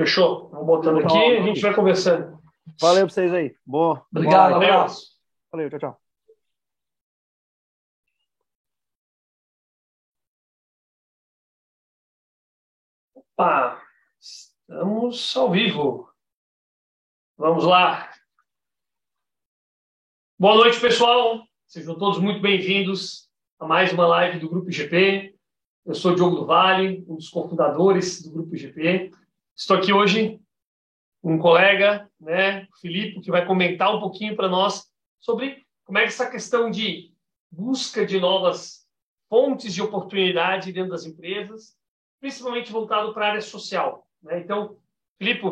Fechou. Vamos botando aqui e a gente vai conversando. Valeu pra vocês aí. Boa. Obrigado, Valeu. abraço. Valeu, tchau, tchau. Opa, estamos ao vivo. Vamos lá. Boa noite, pessoal. Sejam todos muito bem-vindos a mais uma live do Grupo IGP. Eu sou Diogo do Vale, um dos cofundadores do Grupo IGP. Estou aqui hoje com um colega, né, Filipe, que vai comentar um pouquinho para nós sobre como é essa questão de busca de novas fontes de oportunidade dentro das empresas, principalmente voltado para a área social. Né? Então, Filipe,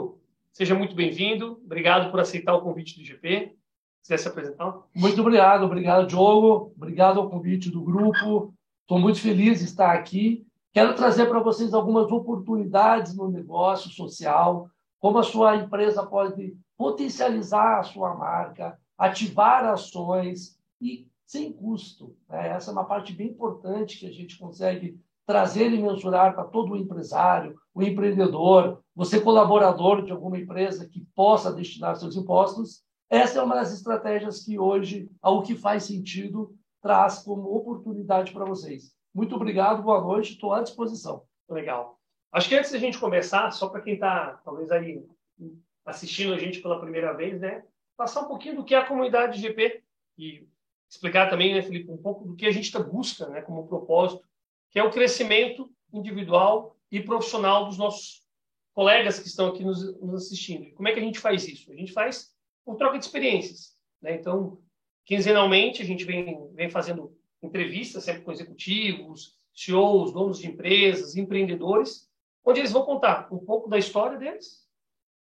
seja muito bem-vindo. Obrigado por aceitar o convite do IGP. Quiser se apresentar? Muito obrigado, obrigado, Diogo. Obrigado ao convite do grupo. Estou muito feliz de estar aqui. Quero trazer para vocês algumas oportunidades no negócio social, como a sua empresa pode potencializar a sua marca, ativar ações e sem custo. né? Essa é uma parte bem importante que a gente consegue trazer e mensurar para todo o empresário, o empreendedor, você colaborador de alguma empresa que possa destinar seus impostos. Essa é uma das estratégias que hoje, ao que faz sentido, traz como oportunidade para vocês. Muito obrigado, boa noite, estou à disposição. Legal. Acho que antes da gente começar, só para quem está talvez aí assistindo a gente pela primeira vez, né, passar um pouquinho do que é a comunidade GP e explicar também, né, Felipe, um pouco do que a gente tá busca, né, como propósito, que é o crescimento individual e profissional dos nossos colegas que estão aqui nos, nos assistindo. E como é que a gente faz isso? A gente faz por troca de experiências, né? Então, quinzenalmente a gente vem vem fazendo entrevistas sempre com executivos, CEOs, donos de empresas, empreendedores, onde eles vão contar um pouco da história deles,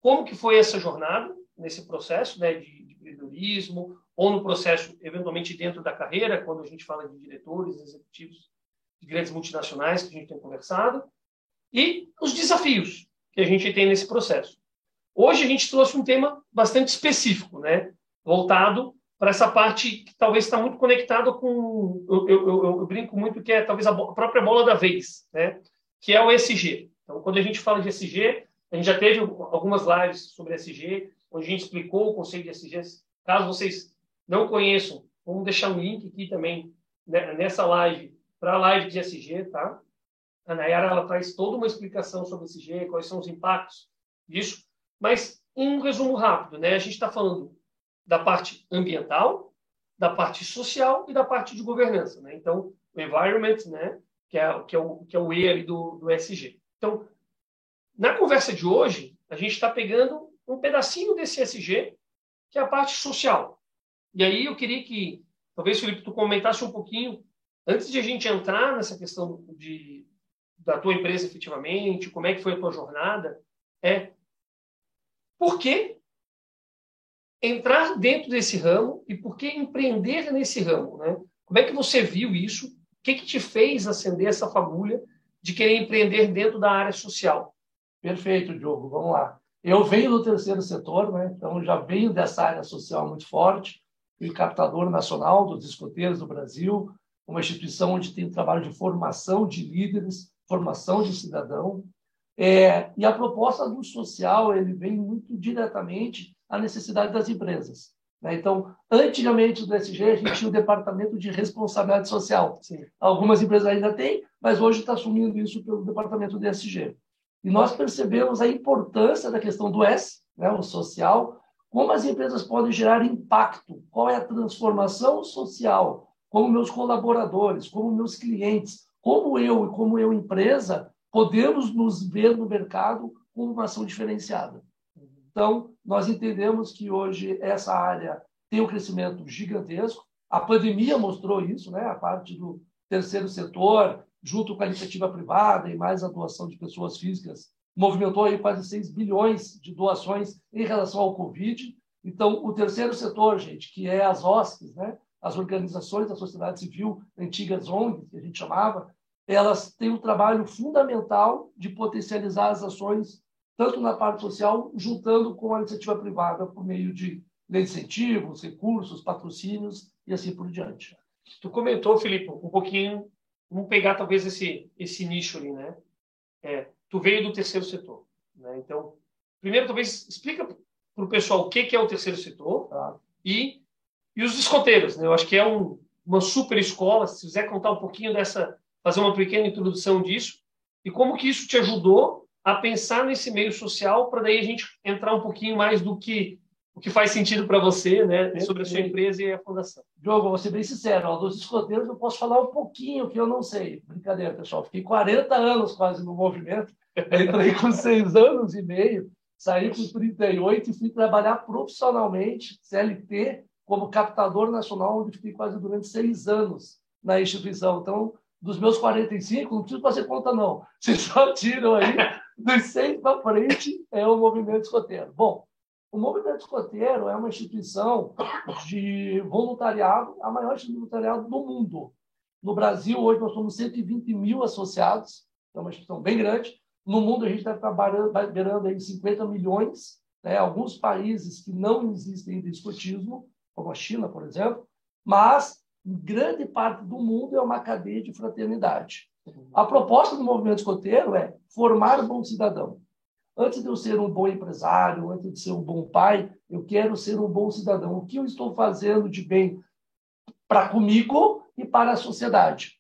como que foi essa jornada nesse processo né, de, de empreendedorismo, ou no processo, eventualmente, dentro da carreira, quando a gente fala de diretores, executivos de grandes multinacionais que a gente tem conversado, e os desafios que a gente tem nesse processo. Hoje a gente trouxe um tema bastante específico, né, voltado para essa parte que talvez está muito conectada com. Eu, eu, eu, eu, brinco muito que é talvez a, a, própria bola da vez, né? que é o SG. Então, quando a gente fala de SG, a gente já teve algumas lives sobre SG, onde a gente explicou o conceito de SG. Caso vocês não conheçam, vamos deixar um link aqui também né, nessa live para a live de SG, tá? A Nayara ela traz toda uma explicação sobre SG, quais são os impactos disso, mas um resumo rápido, né? A gente está falando da parte ambiental, da parte social e da parte de governança, né? Então, o environment, né? Que é, que é o que é o E ali do, do SG. Então, na conversa de hoje, a gente está pegando um pedacinho desse SG, que é a parte social. E aí eu queria que, talvez, Felipe, tu comentasse um pouquinho, antes de a gente entrar nessa questão de, da tua empresa efetivamente, como é que foi a tua jornada, é por que entrar dentro desse ramo e por que empreender nesse ramo, né? Como é que você viu isso? O que, que te fez acender essa fagulha de querer empreender dentro da área social? Perfeito, Diogo. Vamos lá. Eu venho do terceiro setor, né? então já venho dessa área social muito forte. Fui captador nacional dos escoteiros do Brasil, uma instituição onde tem trabalho de formação de líderes, formação de cidadão. É, e a proposta do social ele vem muito diretamente à necessidade das empresas. Né? Então, antigamente do SG, a gente tinha o departamento de responsabilidade social. Sim. Algumas empresas ainda têm, mas hoje está assumindo isso pelo departamento do SG. E nós percebemos a importância da questão do S, né, o social, como as empresas podem gerar impacto, qual é a transformação social, como meus colaboradores, como meus clientes, como eu e como eu empresa podemos nos ver no mercado com uma ação diferenciada. Então, nós entendemos que hoje essa área tem um crescimento gigantesco. A pandemia mostrou isso, né? A parte do terceiro setor, junto com a iniciativa privada e mais a doação de pessoas físicas, movimentou aí quase 6 bilhões de doações em relação ao Covid. Então, o terceiro setor, gente, que é as OSCs, né? as organizações da sociedade civil, antigas ONGs, que a gente chamava, elas têm um trabalho fundamental de potencializar as ações, tanto na parte social, juntando com a iniciativa privada por meio de lei de incentivos, recursos, patrocínios e assim por diante. Tu comentou, Felipe, um pouquinho vamos pegar talvez esse esse nicho ali, né? É, tu veio do terceiro setor, né? Então primeiro, talvez, explica para o pessoal o que, que é o terceiro setor tá? e, e os escoteiros. Né? Eu acho que é um, uma super escola. Se quiser contar um pouquinho dessa, fazer uma pequena introdução disso e como que isso te ajudou a pensar nesse meio social para daí a gente entrar um pouquinho mais do que o que faz sentido para você, né, sobre a sua empresa e a fundação. Diogo, vou ser bem sincero, ó, dos escoteiros eu posso falar um pouquinho que eu não sei. Brincadeira, pessoal. Fiquei 40 anos quase no movimento. Entrei com seis anos e meio, saí com 38 e fui trabalhar profissionalmente, CLT, como captador nacional, onde fiquei quase durante seis anos na instituição. Então, dos meus 45, não preciso fazer conta, não. Vocês só tiram aí, dos seis para frente, é o movimento escoteiro. Bom, o movimento escoteiro é uma instituição de voluntariado, a maior instituição de voluntariado do mundo. No Brasil, hoje, nós somos 120 mil associados, é uma instituição bem grande. No mundo, a gente está trabalhando aí 50 milhões. Né? Alguns países que não existem de escotismo, como a China, por exemplo, mas grande parte do mundo é uma cadeia de fraternidade. A proposta do movimento escoteiro é formar bom cidadão. Antes de eu ser um bom empresário, antes de ser um bom pai, eu quero ser um bom cidadão. O que eu estou fazendo de bem para comigo e para a sociedade?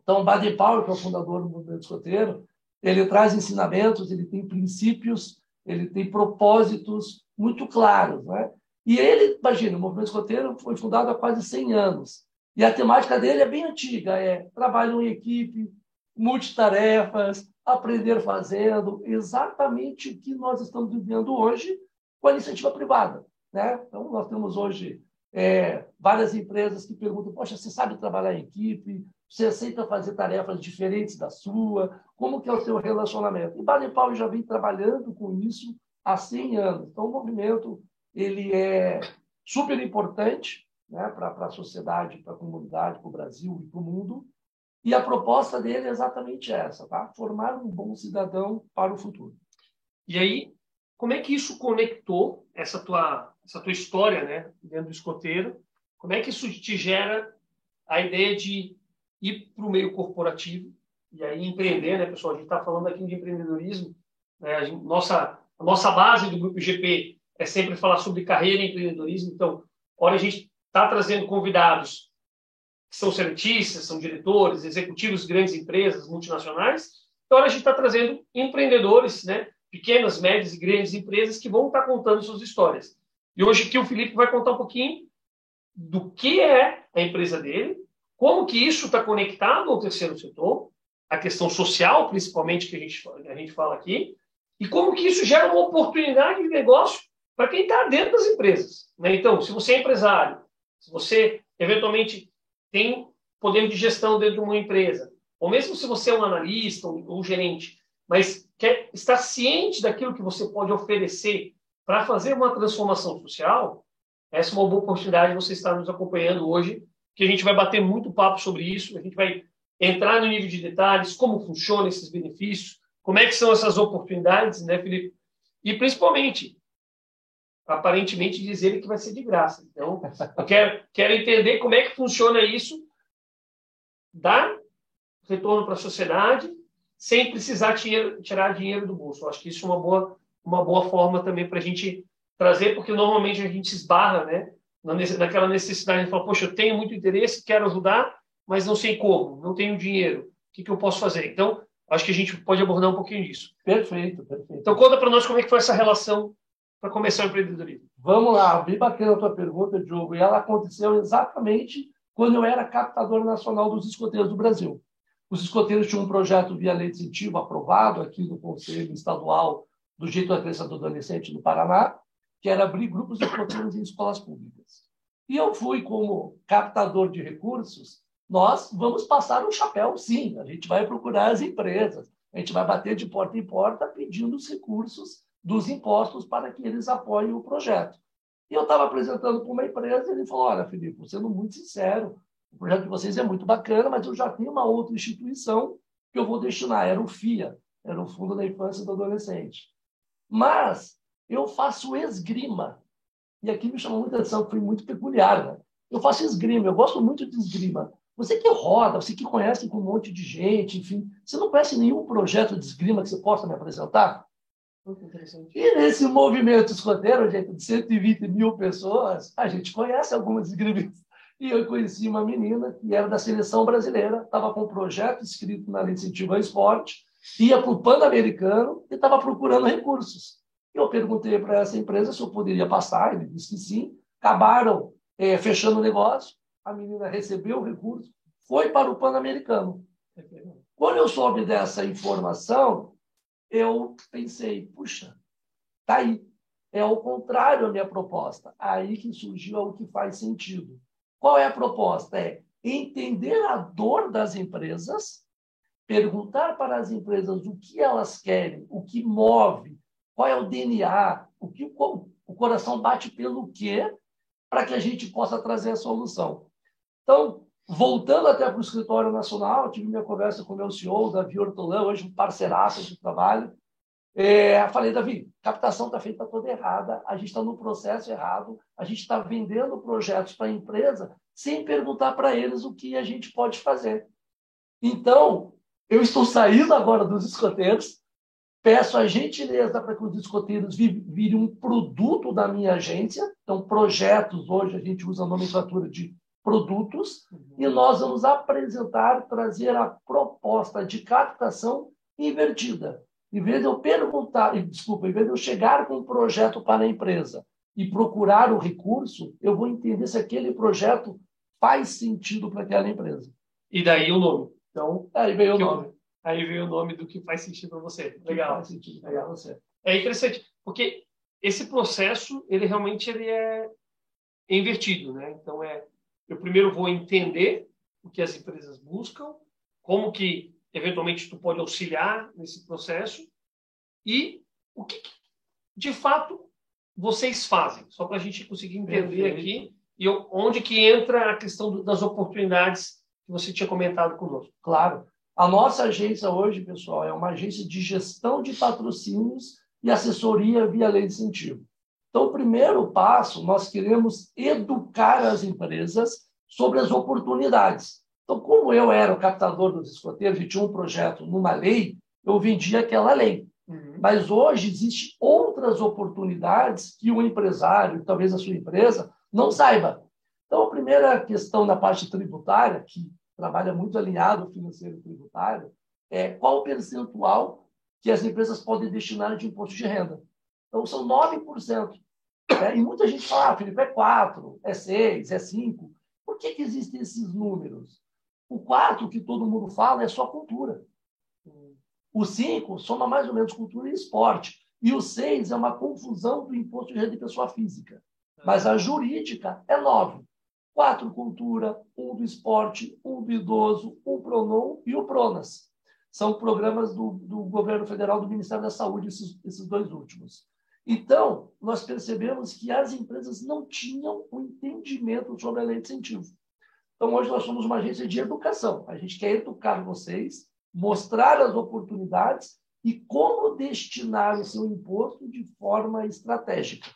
Então, Baden Powell, que é o fundador do movimento escoteiro, ele traz ensinamentos, ele tem princípios, ele tem propósitos muito claros. Né? E ele, imagina, o movimento escoteiro foi fundado há quase 100 anos. E a temática dele é bem antiga, é trabalho em equipe, multitarefas, aprender fazendo, exatamente o que nós estamos vivendo hoje com a iniciativa privada. Né? Então, nós temos hoje é, várias empresas que perguntam: Poxa, você sabe trabalhar em equipe? Você aceita fazer tarefas diferentes da sua? Como que é o seu relacionamento? E Baden Powell já vem trabalhando com isso há 100 anos. Então, o movimento ele é super importante né, para a sociedade, para a comunidade, para o Brasil e para o mundo. E a proposta dele é exatamente essa, tá? Formar um bom cidadão para o futuro. E aí, como é que isso conectou essa tua essa tua história, né, dentro do escoteiro? Como é que isso te gera a ideia de ir para o meio corporativo e aí empreender, né, pessoal? A gente está falando aqui de empreendedorismo. Né? A gente, nossa a nossa base do grupo GP é sempre falar sobre carreira e empreendedorismo. Então, hora a gente está trazendo convidados que são cientistas, são diretores, executivos de grandes empresas multinacionais. Então, a gente está trazendo empreendedores, né, pequenas, médias e grandes empresas que vão estar tá contando suas histórias. E hoje aqui o Felipe vai contar um pouquinho do que é a empresa dele, como que isso está conectado ao terceiro setor, a questão social, principalmente, que a gente, a gente fala aqui, e como que isso gera uma oportunidade de negócio para quem está dentro das empresas. Né? Então, se você é empresário, se você eventualmente tem poder de gestão dentro de uma empresa, ou mesmo se você é um analista ou, gerente, mas quer estar ciente daquilo que você pode oferecer para fazer uma transformação social, essa é uma boa oportunidade de você estar nos acompanhando hoje, que a gente vai bater muito papo sobre isso, a gente vai entrar no nível de detalhes, como funcionam esses benefícios, como é que são essas oportunidades, né, Felipe? E principalmente, aparentemente dizer que vai ser de graça. Então, eu quero, quero entender como é que funciona isso, dar retorno para a sociedade, sem precisar tirar dinheiro do bolso. Eu acho que isso é uma boa, uma boa forma também para a gente trazer, porque normalmente a gente esbarra né, naquela necessidade de falar, poxa, eu tenho muito interesse, quero ajudar, mas não sei como, não tenho dinheiro, o que, que eu posso fazer? Então, acho que a gente pode abordar um pouquinho disso. Perfeito, perfeito. Então, conta para nós como é que foi essa relação para começar o empreendedorismo? Vamos lá, bem bacana a tua pergunta, Diogo. E ela aconteceu exatamente quando eu era captador nacional dos escoteiros do Brasil. Os escoteiros tinham um projeto via lei de incentivo aprovado aqui no Conselho Estadual do Jeito da do Adolescente do Paraná, que era abrir grupos de escoteiros em escolas públicas. E eu fui como captador de recursos, nós vamos passar um chapéu, sim. A gente vai procurar as empresas, a gente vai bater de porta em porta pedindo os recursos dos impostos para que eles apoiem o projeto. E eu estava apresentando para uma empresa e ele falou: Olha, Felipe, sendo muito sincero, o projeto de vocês é muito bacana, mas eu já tenho uma outra instituição que eu vou destinar. Era o FIA, era o Fundo da Infância e do Adolescente. Mas eu faço esgrima. E aqui me chamou muita atenção, foi muito peculiar. Né? Eu faço esgrima, eu gosto muito de esgrima. Você que roda, você que conhece com um monte de gente, enfim, você não conhece nenhum projeto de esgrima que você possa me apresentar? E nesse movimento escoteiro, gente, de 120 mil pessoas, a gente conhece algumas igrejas. E eu conheci uma menina que era da seleção brasileira, estava com um projeto escrito na Lei de Incentivo ao Esporte, ia para o Pan-Americano e estava procurando recursos. Eu perguntei para essa empresa se eu poderia passar, ele disse que sim. Acabaram é, fechando o negócio, a menina recebeu o recurso, foi para o Pan-Americano. Quando eu soube dessa informação, eu pensei, puxa, tá aí. É ao contrário a minha proposta. Aí que surgiu o que faz sentido. Qual é a proposta? É entender a dor das empresas, perguntar para as empresas o que elas querem, o que move, qual é o DNA, o que o coração bate pelo quê, para que a gente possa trazer a solução. Então, voltando até para o escritório nacional, tive minha conversa com o meu CEO, Davi Hortolã, hoje um parceiraço de trabalho. É, falei, Davi, captação está feita toda errada, a gente está no processo errado, a gente está vendendo projetos para a empresa sem perguntar para eles o que a gente pode fazer. Então, eu estou saindo agora dos escoteiros, Peço a gentileza para que os escoteiros virem um produto da minha agência. Então, projetos, hoje a gente usa a nomenclatura de produtos, uhum. e nós vamos apresentar, trazer a proposta de captação invertida. Em vez de eu perguntar, desculpa, em vez de eu chegar com um projeto para a empresa e procurar o recurso, eu vou entender se aquele projeto faz sentido para aquela empresa. E daí o nome. Então, aí veio o nome. Aí veio o nome do que faz sentido para você. Legal. Faz sentido para você. É interessante, porque esse processo, ele realmente ele é invertido, né? Então é, eu primeiro vou entender o que as empresas buscam, como que eventualmente tu pode auxiliar nesse processo e o que, de fato vocês fazem, só para a gente conseguir entender Perfeito. aqui e onde que entra a questão das oportunidades que você tinha comentado conosco. Claro. A nossa agência hoje, pessoal, é uma agência de gestão de patrocínios e assessoria via lei de incentivo. Então, o primeiro passo, nós queremos educar as empresas sobre as oportunidades. Então, como eu era o captador dos escoteiros e tinha um projeto numa lei, eu vendia aquela lei. Uhum. Mas hoje existem outras oportunidades que o empresário, talvez a sua empresa, não saiba. Então, a primeira questão na parte tributária, que trabalha muito alinhado ao financeiro tributário, é qual o percentual que as empresas podem destinar de imposto de renda. Então, são 9%. Né? E muita gente fala, ah, Felipe, é 4, é 6, é 5. Por que, que existem esses números? O 4, que todo mundo fala, é só cultura. O 5 soma mais ou menos cultura e esporte. E o 6 é uma confusão do imposto de renda de pessoa física. Mas a jurídica é 9 quatro cultura, um do esporte, um do idoso, um Pronon e o Pronas. São programas do, do governo federal, do Ministério da Saúde, esses, esses dois últimos. Então, nós percebemos que as empresas não tinham o um entendimento sobre a lei de incentivo. Então, hoje nós somos uma agência de educação. A gente quer educar vocês, mostrar as oportunidades e como destinar o seu imposto de forma estratégica.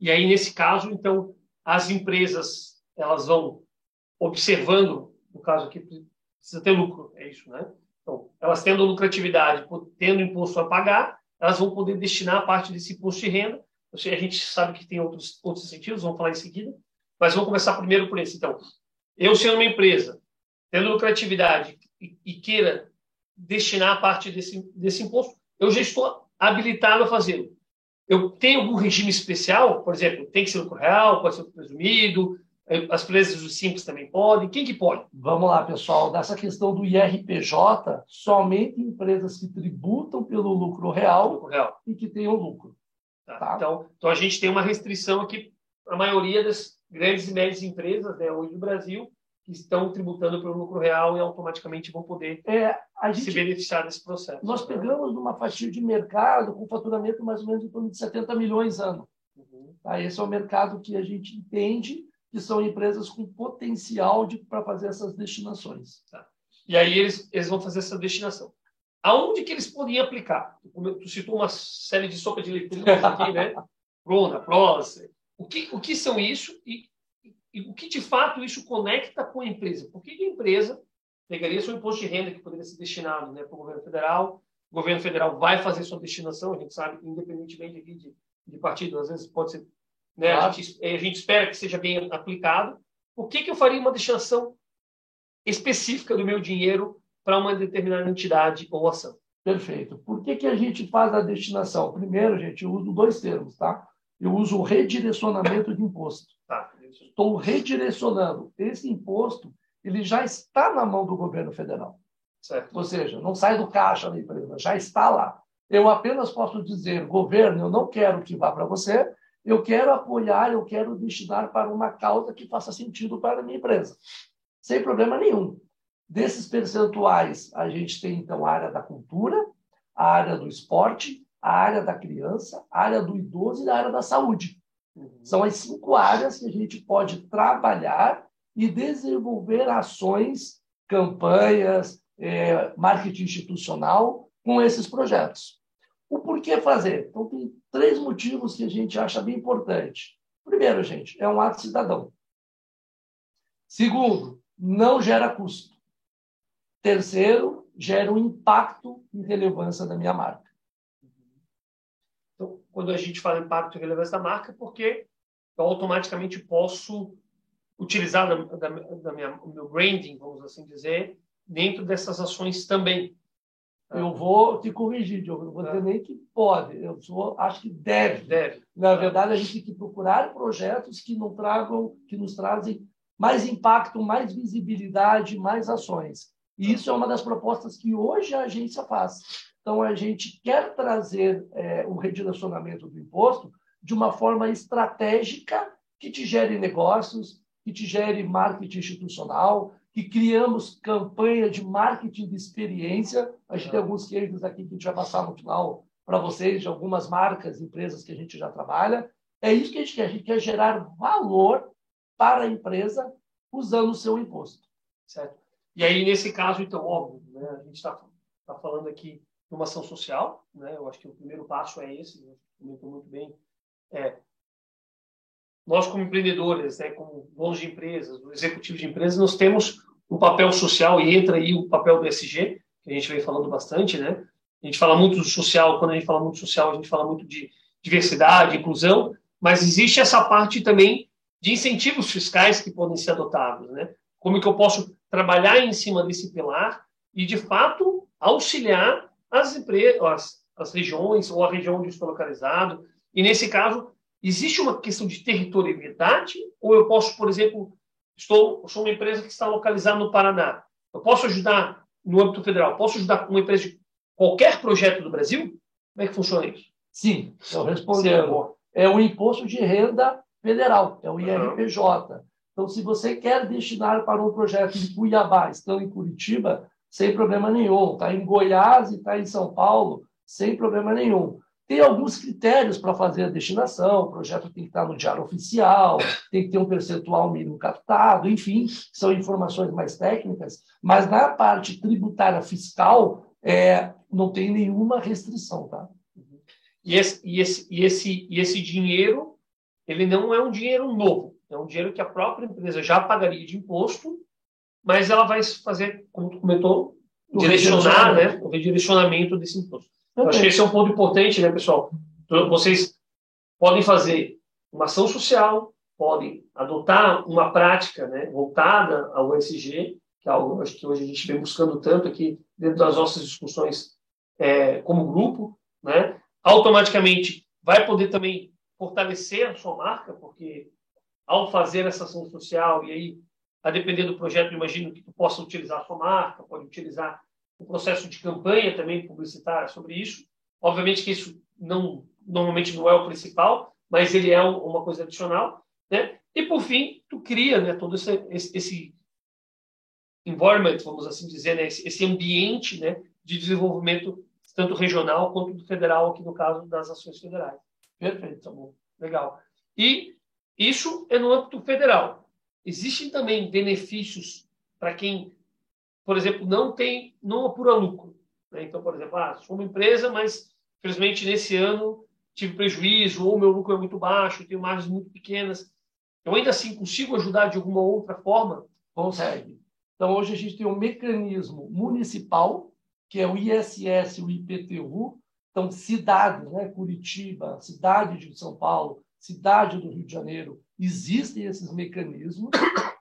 E aí, nesse caso, então, as empresas elas vão observando, no caso aqui, precisa ter lucro, é isso, né? Então, elas tendo lucratividade, tendo imposto a pagar, elas vão poder destinar parte desse imposto de renda. A gente sabe que tem outros, outros sentidos, vamos falar em seguida, mas vamos começar primeiro por esse. Então, eu sendo uma empresa, tendo lucratividade e, e queira destinar parte desse, desse imposto, eu já estou habilitado a fazê-lo. Eu tenho algum regime especial? Por exemplo, tem que ser lucro real, pode ser presumido, as empresas do simples também podem. Quem que pode? Vamos lá, pessoal. Dessa questão do IRPJ, somente empresas que tributam pelo lucro real, lucro real. e que tenham lucro. Tá. Tá? Então, então, a gente tem uma restrição aqui para a maioria das grandes e médias empresas né, hoje no Brasil, que estão tributando pelo lucro real e automaticamente vão poder é, gente, se beneficiar desse processo. Nós pegamos uma fatia de mercado com faturamento mais ou menos em torno de 70 milhões ano. Uhum. Tá? Esse é o mercado que a gente entende que são empresas com potencial para fazer essas destinações. Tá. E aí eles, eles vão fazer essa destinação. Aonde que eles podem aplicar? Tu citou uma série de sopa de letrinhas aqui, né? Prona, Pros. O que, o que são isso e e o que de fato isso conecta com a empresa? Por que a empresa pegaria seu imposto de renda, que poderia ser destinado né, para o governo federal, o governo federal vai fazer sua destinação, a gente sabe, independentemente aqui de, de partido, às vezes pode ser, né, claro. a, gente, a gente espera que seja bem aplicado. Por que, que eu faria uma destinação específica do meu dinheiro para uma determinada entidade ou ação? Perfeito. Por que, que a gente faz a destinação? Primeiro, gente, eu uso dois termos, tá? Eu uso o redirecionamento de imposto. Tá. Estou redirecionando. Esse imposto, ele já está na mão do governo federal. Certo. Ou seja, não sai do caixa da empresa, já está lá. Eu apenas posso dizer, governo, eu não quero que vá para você, eu quero apoiar, eu quero destinar para uma causa que faça sentido para a minha empresa. Sem problema nenhum. Desses percentuais, a gente tem, então, a área da cultura, a área do esporte, a área da criança, a área do idoso e a área da saúde. Uhum. São as cinco áreas que a gente pode trabalhar e desenvolver ações, campanhas, é, marketing institucional com esses projetos. O porquê fazer? Então, tem três motivos que a gente acha bem importante. Primeiro, gente, é um ato cidadão. Segundo, não gera custo. Terceiro, gera um impacto e relevância da minha marca. Então, quando a gente fala impacto e relevância da marca, porque eu automaticamente posso utilizar da, da, da minha, o meu branding, vamos assim dizer, dentro dessas ações também. Eu vou te corrigir, Diogo. Não vou dizer nem que pode. Eu sou, acho que deve. Deve. Na verdade, a gente tem que procurar projetos que não tragam, que nos trazem mais impacto, mais visibilidade, mais ações. E isso é uma das propostas que hoje a agência faz. Então, a gente quer trazer é, o redirecionamento do imposto de uma forma estratégica que te gere negócios, que te gere marketing institucional, que criamos campanha de marketing de experiência. A gente tem alguns cases aqui que a gente vai passar no final para vocês, de algumas marcas, empresas que a gente já trabalha. É isso que a gente quer. A gente quer gerar valor para a empresa usando o seu imposto. Certo? E aí, nesse caso, então, óbvio, né, a gente está tá falando aqui de uma ação social, né, eu acho que o primeiro passo é esse, né, comentou muito bem, é, nós como empreendedores, né, como donos de empresas, executivos de empresas, nós temos um papel social e entra aí o papel do SG, que a gente vem falando bastante, né? A gente fala muito do social, quando a gente fala muito social, a gente fala muito de diversidade, inclusão, mas existe essa parte também de incentivos fiscais que podem ser adotados, né? Como que eu posso trabalhar em cima desse pilar e, de fato, auxiliar as empresas, as, as regiões ou a região onde estou localizado. E, nesse caso, existe uma questão de territorialidade ou eu posso, por exemplo, estou sou uma empresa que está localizada no Paraná. Eu posso ajudar no âmbito federal? Posso ajudar uma empresa de qualquer projeto do Brasil? Como é que funciona isso? Sim, eu respondendo. É o imposto de renda federal, é o IRPJ. Uhum. Então, se você quer destinar para um projeto de Cuiabá, estando em Curitiba, sem problema nenhum. Está em Goiás e está em São Paulo, sem problema nenhum. Tem alguns critérios para fazer a destinação, o projeto tem que estar no diário oficial, tem que ter um percentual mínimo captado, enfim, são informações mais técnicas, mas na parte tributária fiscal é, não tem nenhuma restrição. Tá? E esse, e, esse, e, esse, e esse dinheiro, ele não é um dinheiro novo. É um dinheiro que a própria empresa já pagaria de imposto, mas ela vai fazer, como tu comentou, o direcionar, né, o redirecionamento desse imposto. Acho que esse é um ponto importante, né, pessoal? Então, vocês podem fazer uma ação social, podem adotar uma prática né, voltada ao ESG, que é algo que hoje a gente vem buscando tanto aqui dentro das nossas discussões é, como grupo, né? Automaticamente vai poder também fortalecer a sua marca, porque ao fazer essa ação social, e aí, a depender do projeto, imagino que tu possa utilizar a sua marca, pode utilizar o processo de campanha também publicitária sobre isso. Obviamente que isso não normalmente não é o principal, mas ele é uma coisa adicional, né? E por fim, tu cria, né, todo esse, esse, environment, vamos assim dizer, né, esse, ambiente, né, de desenvolvimento tanto regional quanto federal aqui no caso das ações federais. Perfeito, tá bom. Legal. E isso é no âmbito federal. Existem também benefícios para quem, por exemplo, não tem, não apura lucro. Né? Então, por exemplo, ah, sou uma empresa, mas infelizmente nesse ano tive prejuízo ou meu lucro é muito baixo, tenho margens muito pequenas. Eu ainda assim consigo ajudar de alguma outra forma? Consegue. Então, hoje a gente tem um mecanismo municipal que é o ISS o IPTU. Então, cidades, né? Curitiba, cidade de São Paulo, cidade do Rio de Janeiro, existem esses mecanismos,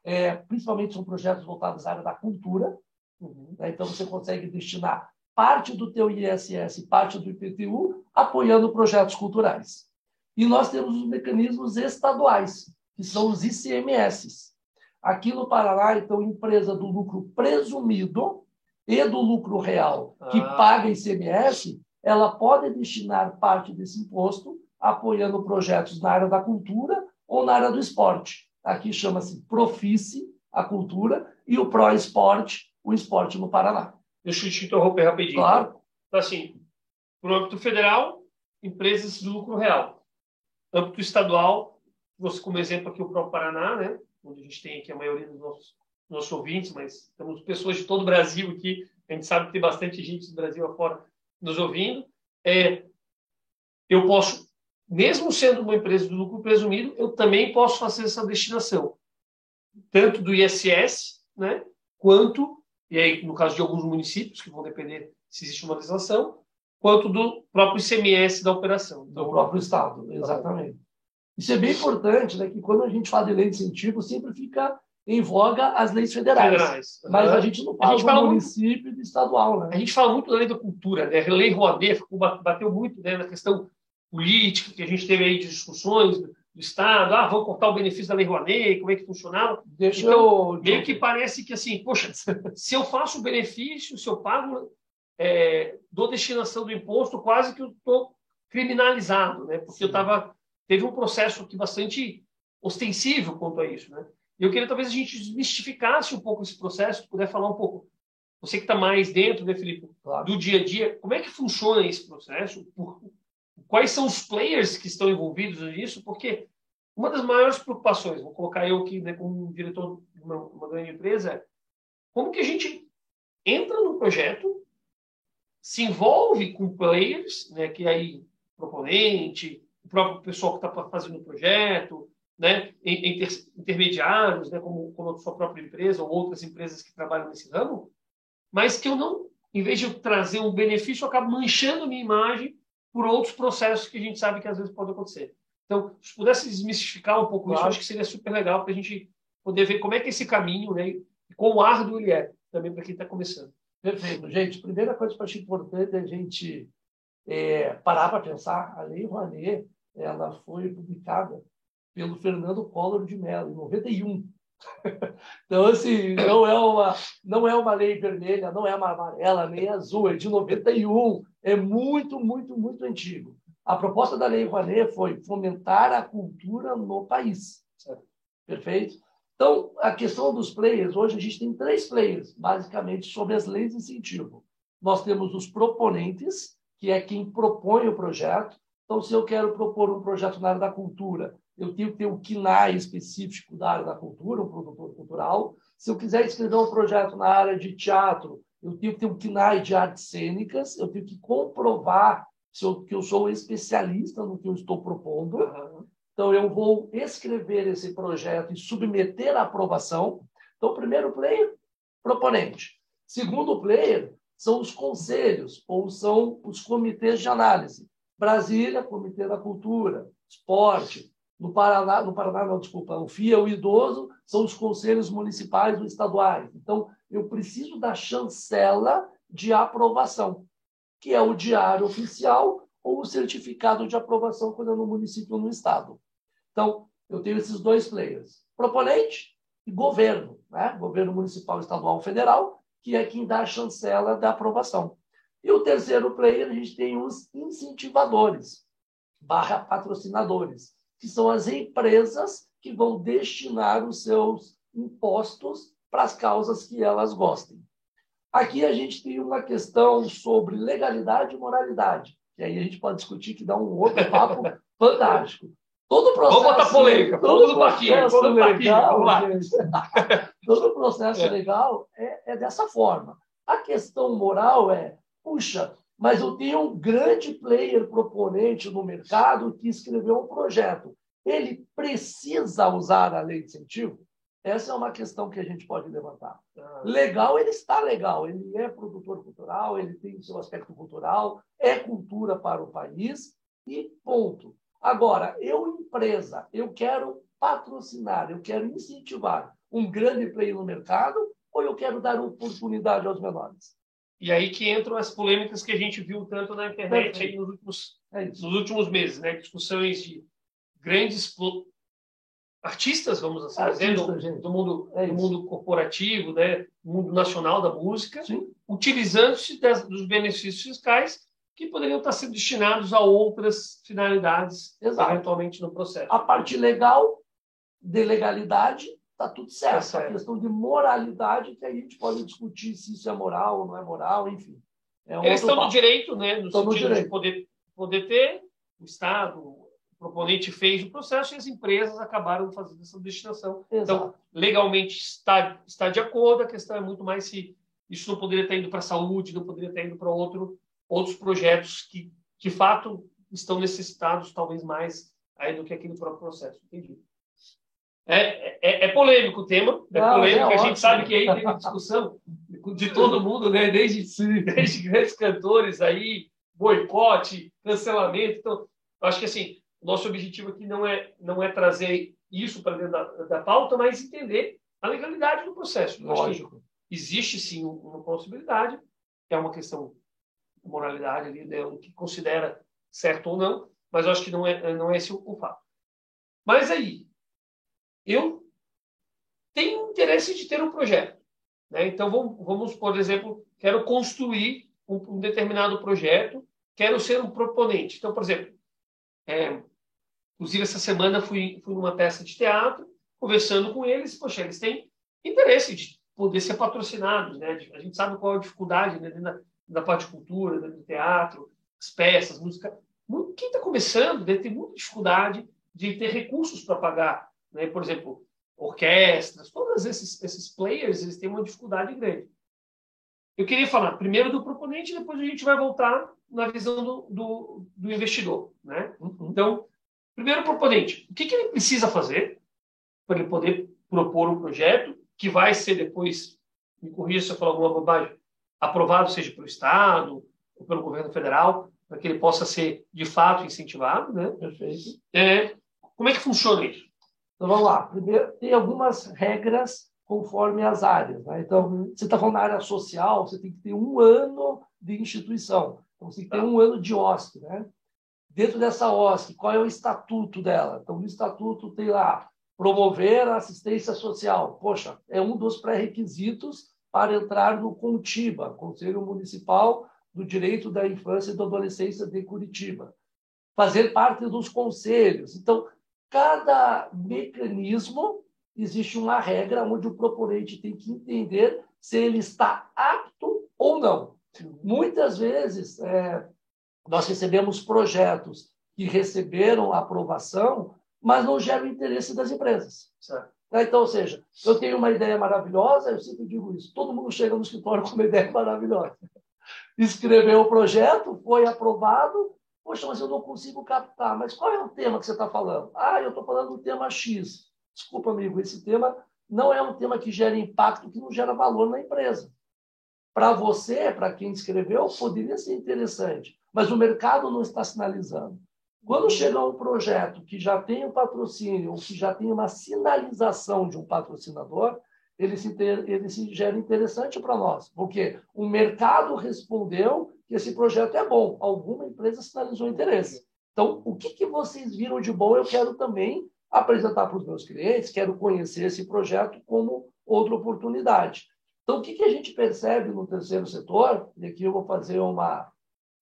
é, principalmente são projetos voltados à área da cultura. Uhum. Né? Então, você consegue destinar parte do teu ISS, parte do IPTU, apoiando projetos culturais. E nós temos os mecanismos estaduais, que são os ICMS. Aqui no Paraná, então, empresa do lucro presumido e do lucro real que ah. paga ICMS, ela pode destinar parte desse imposto apoiando projetos na área da cultura ou na área do esporte. Aqui chama-se Profice, a cultura, e o Pro Esporte, o esporte no Paraná. Deixa eu te interromper rapidinho. Claro. Então, assim, no âmbito federal, empresas de lucro real. Âmbito estadual, você como exemplo aqui o próprio Paraná, né? onde a gente tem aqui a maioria dos nossos, nossos ouvintes, mas temos pessoas de todo o Brasil aqui, a gente sabe que tem bastante gente do Brasil afora nos ouvindo. É, eu posso, mesmo sendo uma empresa de lucro presumido, eu também posso fazer essa destinação, tanto do ISS, né, quanto e aí no caso de alguns municípios, que vão depender se existe uma legislação, quanto do próprio ICMS da operação. Do próprio Estado, exatamente. Isso é bem importante, né, que quando a gente fala de lei de incentivo, sempre fica em voga as leis federais. federais. Mas a gente não fala a gente do fala município muito, e do estadual. Né? A gente fala muito da lei da cultura, né? A lei Rouanet bateu muito né, na questão política, que a gente teve aí de discussões, do Estado, ah, vamos cortar o benefício da Lei Rouanet, como é que funcionava. Deixa então, eu... meio que parece que, assim, poxa, se eu faço o benefício, se eu pago, é, dou destinação do imposto, quase que eu estou criminalizado, né? Porque Sim. eu estava... Teve um processo aqui bastante ostensivo quanto a isso, né? E eu queria talvez a gente desmistificasse um pouco esse processo, puder falar um pouco, você que está mais dentro, né, Felipe, claro. do dia a dia, como é que funciona esse processo, por, quais são os players que estão envolvidos nisso, porque uma das maiores preocupações, vou colocar eu aqui né, como diretor de uma, uma grande empresa, é como que a gente entra no projeto, se envolve com players, né, que aí proponente, o próprio pessoal que está fazendo o projeto, né, inter, intermediários, né, como, como a sua própria empresa ou outras empresas que trabalham nesse ramo, mas que eu não, em vez de trazer um benefício, eu acabo manchando a minha imagem por outros processos que a gente sabe que às vezes pode acontecer. Então, se pudesse desmistificar um pouco claro. isso, acho que seria super legal para a gente poder ver como é que é esse caminho, né, e quão árduo ele é, também para quem está começando. Perfeito. Gente, primeira coisa que eu acho importante é a gente é, parar para pensar. A Lei Rouanet, ela foi publicada pelo Fernando Collor de Mello, em 91. Então, assim, não é, uma, não é uma lei vermelha, não é uma amarela, nem azul, é de 91. É muito, muito, muito antigo. A proposta da Lei Rouanet foi fomentar a cultura no país. Certo? Perfeito? Então, a questão dos players, hoje a gente tem três players, basicamente, sobre as leis de incentivo. Nós temos os proponentes, que é quem propõe o projeto. Então, se eu quero propor um projeto na área da cultura, eu tenho que ter um KINAI específico da área da cultura, um produtor cultural. Se eu quiser escrever um projeto na área de teatro, eu tenho que ter um KINAI de artes cênicas, eu tenho que comprovar que eu sou especialista no que eu estou propondo. Então, eu vou escrever esse projeto e submeter à aprovação. Então, primeiro player, proponente. Segundo player, são os conselhos, ou são os comitês de análise. Brasília, Comitê da Cultura, Esporte, no Paraná, no Paraná não, desculpa, o FIA, o idoso, são os conselhos municipais ou estaduais. Então, eu preciso da chancela de aprovação, que é o diário oficial ou o certificado de aprovação quando é no município ou no estado. Então, eu tenho esses dois players, proponente e governo, né? governo municipal, estadual, federal, que é quem dá a chancela da aprovação. E o terceiro player, a gente tem os incentivadores, barra patrocinadores, que são as empresas que vão destinar os seus impostos para as causas que elas gostem. Aqui a gente tem uma questão sobre legalidade e moralidade, e aí a gente pode discutir que dá um outro papo fantástico. Todo processo, vamos botar polêmica, todo vamos legal, todo processo é. legal é, é dessa forma. A questão moral é, puxa, mas eu tenho um grande player proponente no mercado que escreveu um projeto. Ele precisa usar a lei de incentivo? Essa é uma questão que a gente pode levantar. Ah. Legal, ele está legal, ele é produtor cultural, ele tem seu aspecto cultural, é cultura para o país e ponto. Agora, eu, empresa, eu quero patrocinar, eu quero incentivar um grande player no mercado ou eu quero dar oportunidade aos menores? E aí que entram as polêmicas que a gente viu tanto na internet aí nos últimos, é nos últimos meses, né? Discussões de grandes artistas, vamos assim dizer, do, do, mundo, é do mundo corporativo, né, do mundo nacional da música, utilizando-se dos benefícios fiscais que poderiam estar sendo destinados a outras finalidades, Exato. eventualmente no processo. A parte legal, de legalidade, está tudo certo. Tá certo. A questão de moralidade que a gente pode discutir se isso é moral ou não é moral, enfim. É um Eles estão papo. no direito, né, no estão sentido no de poder, poder ter, o Estado, proponente fez o processo e as empresas acabaram fazendo essa destinação. Então, legalmente está, está de acordo, a questão é muito mais se isso não poderia estar indo para a saúde, não poderia estar indo para outro, outros projetos que, de fato, estão necessitados talvez mais aí do que aqui no próprio processo. Entendi. É, é, é polêmico o tema, é não, polêmico, é a gente sabe que aí tem discussão de todo mundo, né? desde, desde grandes cantores aí, boicote, cancelamento. Então, acho que assim, nosso objetivo aqui não é, não é trazer isso para dentro da, da pauta, mas entender a legalidade do processo. Lógico. Existe sim uma possibilidade, que é uma questão de moralidade ali, né, o que considera certo ou não, mas eu acho que não é, não é esse o, o fato. Mas aí, eu tenho interesse de ter um projeto. Né? Então, vamos, vamos, por exemplo, quero construir um, um, determinado projeto, quero ser um proponente. Então, por exemplo, é, Inclusive, essa semana fui, fui numa peça de teatro, conversando com eles, poxa, eles têm interesse de poder ser patrocinados, né? A gente sabe qual é a dificuldade né? da, parte de cultura, do teatro, as peças, música. Quem está começando deve ter muita dificuldade de ter recursos para pagar, né? Por exemplo, orquestras, todos esses, esses players, eles têm uma dificuldade grande. Eu queria falar primeiro do proponente, depois a gente vai voltar na visão do, do, do investidor, né? Uhum. Então, Primeiro proponente, o que, que ele precisa fazer para ele poder propor um projeto que vai ser depois, me corrija se eu falar alguma bobagem, aprovado seja pelo Estado ou pelo governo federal, para que ele possa ser de fato incentivado, né? Perfeito. É, como é que funciona isso? Então vamos lá. Primeiro, tem algumas regras conforme as áreas. Né? Então, você está falando na área social, você tem que ter um ano de instituição. Então, você tem que ter tá. um ano de OSC, né? Dentro dessa OSC, qual é o estatuto dela? Então, no estatuto tem lá promover a assistência social. Poxa, é um dos pré-requisitos para entrar no CONTIBA, Conselho Municipal do Direito da Infância e da Adolescência de Curitiba. Fazer parte dos conselhos. Então, cada mecanismo existe uma regra onde o proponente tem que entender se ele está apto ou não. Muitas vezes, é, nós recebemos projetos que receberam aprovação, mas não geram interesse das empresas. Certo. Né? Então, ou seja, eu tenho uma ideia maravilhosa, eu sempre digo isso, todo mundo chega no escritório com uma ideia maravilhosa. Escreveu o projeto, foi aprovado, poxa, mas eu não consigo captar. Mas qual é o tema que você está falando? Ah, eu estou falando do tema X. Desculpa, amigo, esse tema não é um tema que gera impacto, que não gera valor na empresa. Para você, para quem escreveu, poderia ser interessante mas o mercado não está sinalizando. Quando chega um projeto que já tem um patrocínio, ou que já tem uma sinalização de um patrocinador, ele se, ter, ele se gera interessante para nós, porque o mercado respondeu que esse projeto é bom, alguma empresa sinalizou interesse. Então, o que, que vocês viram de bom, eu quero também apresentar para os meus clientes, quero conhecer esse projeto como outra oportunidade. Então, o que, que a gente percebe no terceiro setor, e aqui eu vou fazer uma,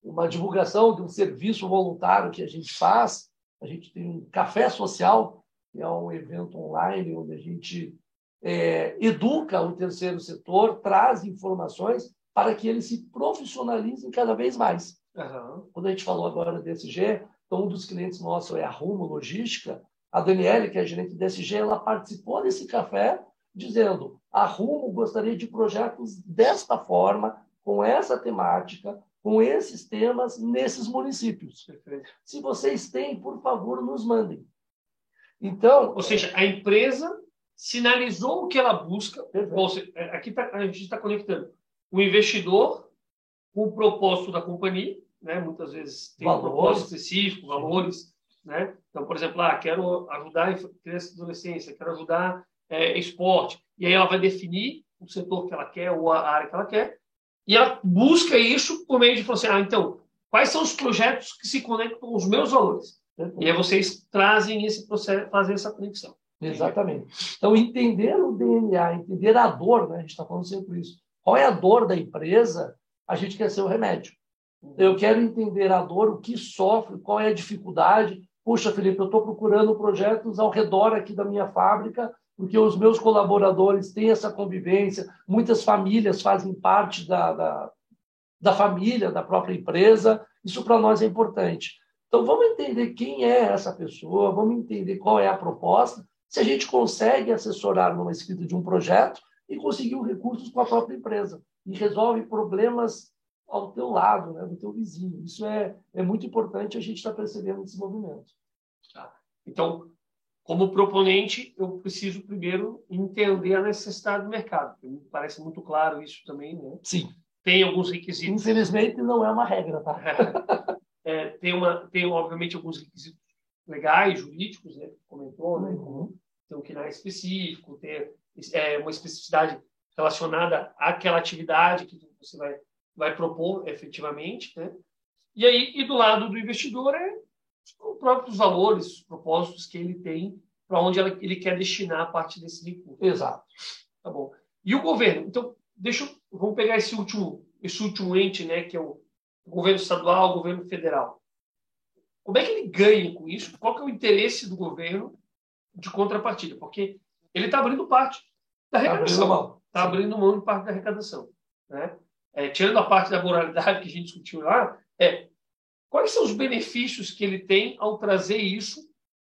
uma divulgação de um serviço voluntário que a gente faz. A gente tem um café social, que é um evento online onde a gente é, educa o terceiro setor, traz informações para que eles se profissionalizem cada vez mais. Uhum. Quando a gente falou agora do DSG, então um dos clientes nossos é a Rumo Logística. A Daniele, que é gerente do DSG, ela participou desse café dizendo a Rumo gostaria de projetos desta forma, com essa temática, com esses temas nesses municípios. Perfeito. Se vocês têm, por favor, nos mandem. Então, ou seja, a empresa sinalizou o que ela busca. Bom, é, aqui tá, a gente está conectando o investidor o propósito da companhia, né? Muitas vezes tem valores. um propósito específico, valores, né? Então, por exemplo, ah, quero ajudar a criança e adolescência, quero ajudar é, esporte, e aí ela vai definir o setor que ela quer ou a área que ela quer, e ela busca isso por meio de falar assim, ah, então, quais são os projetos que se conectam com os meus valores? E aí vocês trazem esse processo, fazem essa conexão. Exatamente. Então, entender o DNA, entender a dor, né? a gente está falando sempre isso. Qual é a dor da empresa? A gente quer ser o remédio. Eu quero entender a dor, o que sofre, qual é a dificuldade. Puxa, Felipe, eu estou procurando projetos ao redor aqui da minha fábrica, porque os meus colaboradores têm essa convivência, muitas famílias fazem parte da, da, da família, da própria empresa. Isso para nós é importante. Então, vamos entender quem é essa pessoa, vamos entender qual é a proposta, se a gente consegue assessorar numa escrita de um projeto e conseguir recursos com a própria empresa e resolve problemas ao teu lado, né, do teu vizinho. Isso é, é muito importante a gente estar tá percebendo esse movimento. Tá. Então, como proponente, eu preciso primeiro entender a necessidade do mercado. Me parece muito claro isso também, né? Sim. Tem alguns requisitos. Infelizmente, não é uma regra, tá? É, tem, uma, tem, obviamente, alguns requisitos legais, jurídicos, né? Comentou, né? Uhum. Tem um KNAI específico, ter é, uma especificidade relacionada àquela atividade que você vai, vai propor efetivamente, né? E aí, e do lado do investidor é os próprios valores, os propósitos que ele tem para onde ele quer destinar a parte desse recurso. Exato. Tá bom. E o governo? Então, deixa eu, vamos pegar esse último, esse último ente, né, que é o governo estadual, o governo federal. Como é que ele ganha com isso? Qual que é o interesse do governo de contrapartida? Porque ele está abrindo parte da tá arrecadação. Está abrindo, mão de parte da arrecadação. Né? É, tirando a parte da moralidade que a gente discutiu lá, é quais são os benefícios que ele tem ao trazer isso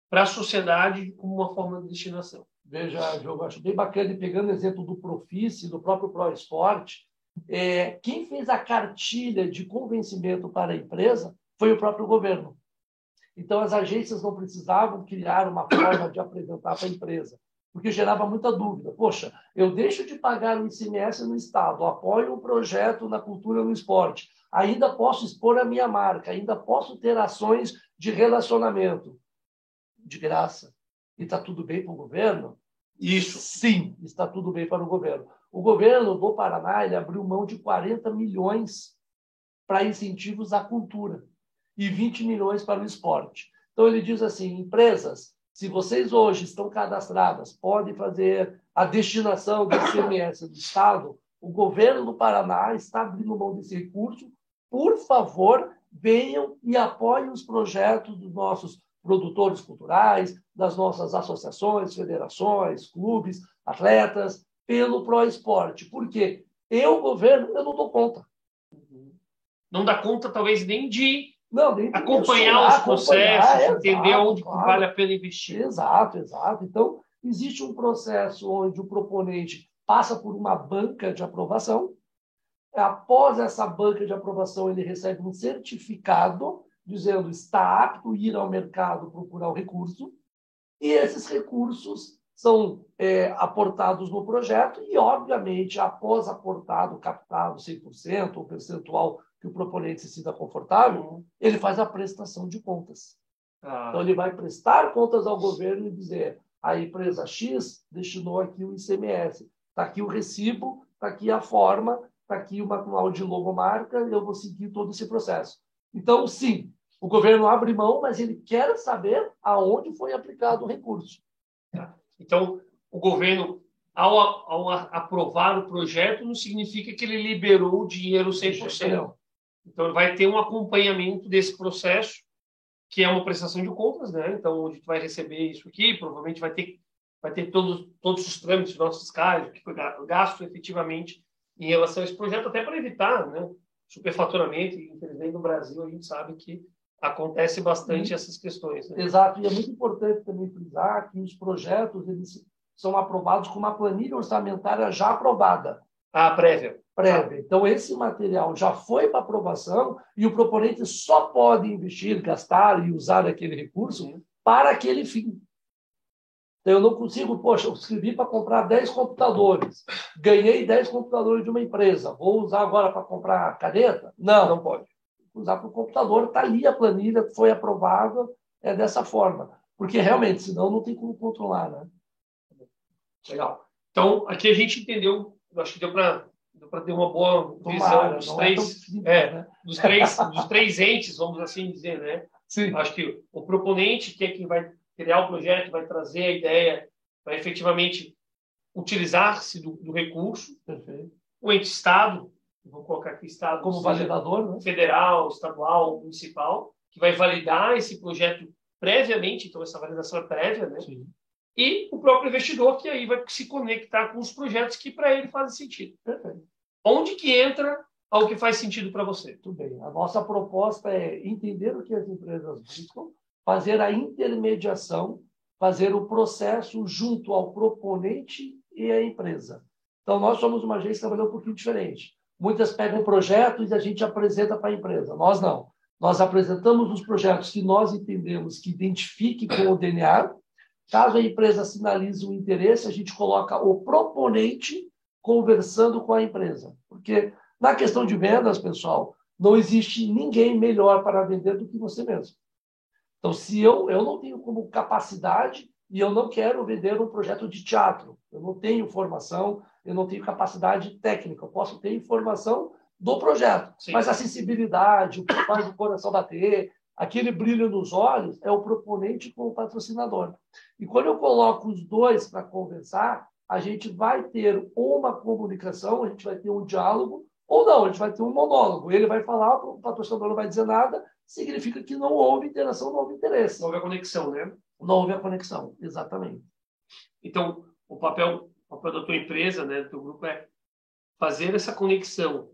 para a sociedade como uma forma de destinação? Veja, Diogo, acho bem bacana, e pegando o exemplo do Profice, do próprio ProEsport, é, quem fez a cartilha de convencimento para a empresa foi o próprio governo. Então, as agências não precisavam criar uma forma de apresentar para a empresa, porque gerava muita dúvida. Poxa, eu deixo de pagar o ICMS no Estado, apoio um projeto na cultura no esporte, ainda posso expor a minha marca, ainda posso ter ações de relacionamento de graça. E está tudo bem para o governo? Isso. Sim, está tudo bem para o governo. O governo do Paraná ele abriu mão de 40 milhões para incentivos à cultura e 20 milhões para o esporte. Então ele diz assim: empresas, se vocês hoje estão cadastradas, podem fazer a destinação do ICMS do Estado, o governo do Paraná está abrindo mão desse recurso. Por favor, venham e apoiem os projetos dos nossos produtores culturais, das nossas associações, federações, clubes, atletas, pelo Pro Esporte. Por quê? Eu, governo, eu não dou conta. Não dá conta, talvez, nem de não, acompanhar os processos, acompanhar, entender exato, onde claro. vale a pena investir. Exato, exato. Então, existe um processo onde o proponente passa por uma banca de aprovação. Após essa banca de aprovação, ele recebe um certificado dizendo está apto a ir ao mercado procurar o recurso, e esses recursos são é, aportados no projeto e, obviamente, após aportado, captado 100%, o percentual que o proponente se sinta confortável, uhum. ele faz a prestação de contas. Ah. Então, ele vai prestar contas ao governo e dizer a empresa X destinou aqui o ICMS, está aqui o recibo, está aqui a forma, está aqui o manual de logomarca, eu vou seguir todo esse processo. Então, sim, o governo abre mão, mas ele quer saber aonde foi aplicado o recurso. Tá. Então, o governo, ao, ao aprovar o projeto, não significa que ele liberou o dinheiro 100%. Então, vai ter um acompanhamento desse processo, que é uma prestação de contas, né? Então, onde tu vai receber isso aqui, provavelmente vai ter vai ter todos todos os trâmites nossos fiscais, o que foi gasto efetivamente em relação a esse projeto, até para evitar, né? Superfaturamento, infelizmente no Brasil a gente sabe que acontece bastante essas questões. Né? Exato, e é muito importante também frisar que os projetos eles são aprovados com uma planilha orçamentária já aprovada. Ah, prévia. Prévia. Então, esse material já foi para aprovação e o proponente só pode investir, gastar e usar aquele recurso para aquele fim. Então, eu não consigo, poxa, eu escrevi para comprar 10 computadores, ganhei 10 computadores de uma empresa, vou usar agora para comprar caneta? Não, não pode. Usar para o computador, está ali a planilha, foi aprovada, é dessa forma. Porque realmente, senão não tem como controlar, né? Legal. Então, aqui a gente entendeu, acho que deu para para ter uma boa visão dos é três, é, né? dos três, dos três entes, vamos assim dizer, né? Sim. Acho que o proponente, que é quem vai criar o projeto, vai trazer a ideia, vai efetivamente utilizar-se do, do recurso. Perfeito. O ente Estado, vou colocar aqui Estado, Como validador, né? federal, estadual, municipal, que vai validar esse projeto previamente, então essa validação é prévia, né? Sim. E o próprio investidor, que aí vai se conectar com os projetos que para ele fazem sentido. Perfeito. Onde que entra ao que faz sentido para você? Muito bem. A nossa proposta é entender o que as empresas buscam, fazer a intermediação, fazer o processo junto ao proponente e à empresa. Então, nós somos uma agência que trabalhou um pouquinho diferente. Muitas pegam projetos e a gente apresenta para a empresa. Nós não. Nós apresentamos os projetos que nós entendemos que identifique com o DNA. Caso a empresa sinalize o interesse, a gente coloca o proponente conversando com a empresa. Porque na questão de vendas, pessoal, não existe ninguém melhor para vender do que você mesmo. Então, se eu, eu não tenho como capacidade e eu não quero vender um projeto de teatro, eu não tenho formação, eu não tenho capacidade técnica, eu posso ter informação do projeto, Sim. mas a sensibilidade, o que faz o coração bater, aquele brilho nos olhos, é o proponente com o patrocinador. E quando eu coloco os dois para conversar, a gente vai ter uma comunicação, a gente vai ter um diálogo, ou não, a gente vai ter um monólogo. Ele vai falar, o patrocinador não vai dizer nada, significa que não houve interação, não houve interesse. Não houve a conexão, né? Não houve a conexão, exatamente. Então, o papel, o papel da tua empresa, né, do teu grupo é fazer essa conexão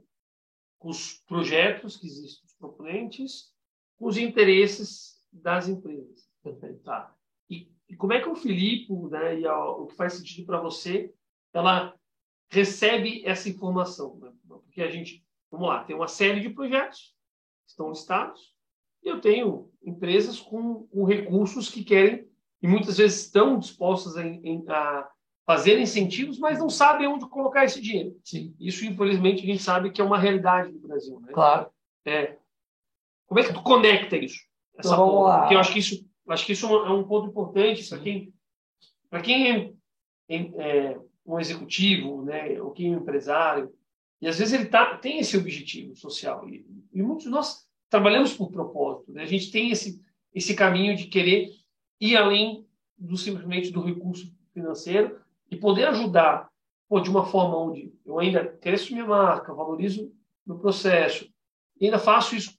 com os projetos que existem, os proponentes, com os interesses das empresas. Tá. E, e como é que o Filipe, né, e a, o que faz sentido para você, ela recebe essa informação? Né? Porque a gente, vamos lá, tem uma série de projetos que estão listados e eu tenho empresas com, com recursos que querem e muitas vezes estão dispostas em, a fazer incentivos, mas não sabem onde colocar esse dinheiro. Sim, Isso, infelizmente, a gente sabe que é uma realidade no Brasil. Né? claro. É. Como é que tu conecta isso? Essa Então, vamos lá. Porque eu acho que isso, acho que isso é um ponto importante para quem, para quem é, é, é um executivo, né, ou quem é um empresário, e às vezes ele tá, tem esse objetivo social. E, e muitos de nós trabalhamos por propósito. Né? A gente tem esse, esse caminho de querer ir além do simplesmente do recurso financeiro e poder ajudar pô, de uma forma onde eu ainda cresço minha marca, valorizo meu processo, e ainda faço isso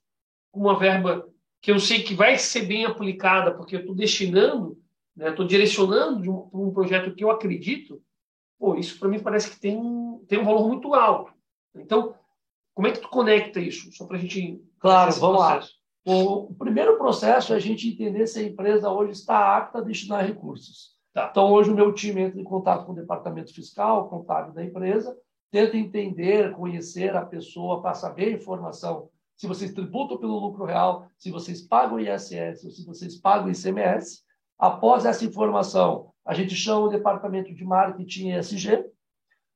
uma verba que eu sei que vai ser bem aplicada, porque eu estou destinando, né, estou direcionando de um, para um projeto que eu acredito, pô, isso para mim parece que tem, tem um valor muito alto. Então, como é que tu conecta isso? Só para a gente. Claro, vamos lá. processo. O primeiro processo é a gente entender se a empresa hoje está apta a destinar recursos. Tá. Então, hoje o meu time entra em contato com o departamento fiscal, contábil da empresa, tenta entender, conhecer a pessoa para saber a informação se vocês tributam pelo lucro real, se vocês pagam ISS ou se vocês pagam ICMS. Após essa informação, a gente chama o departamento de marketing ESG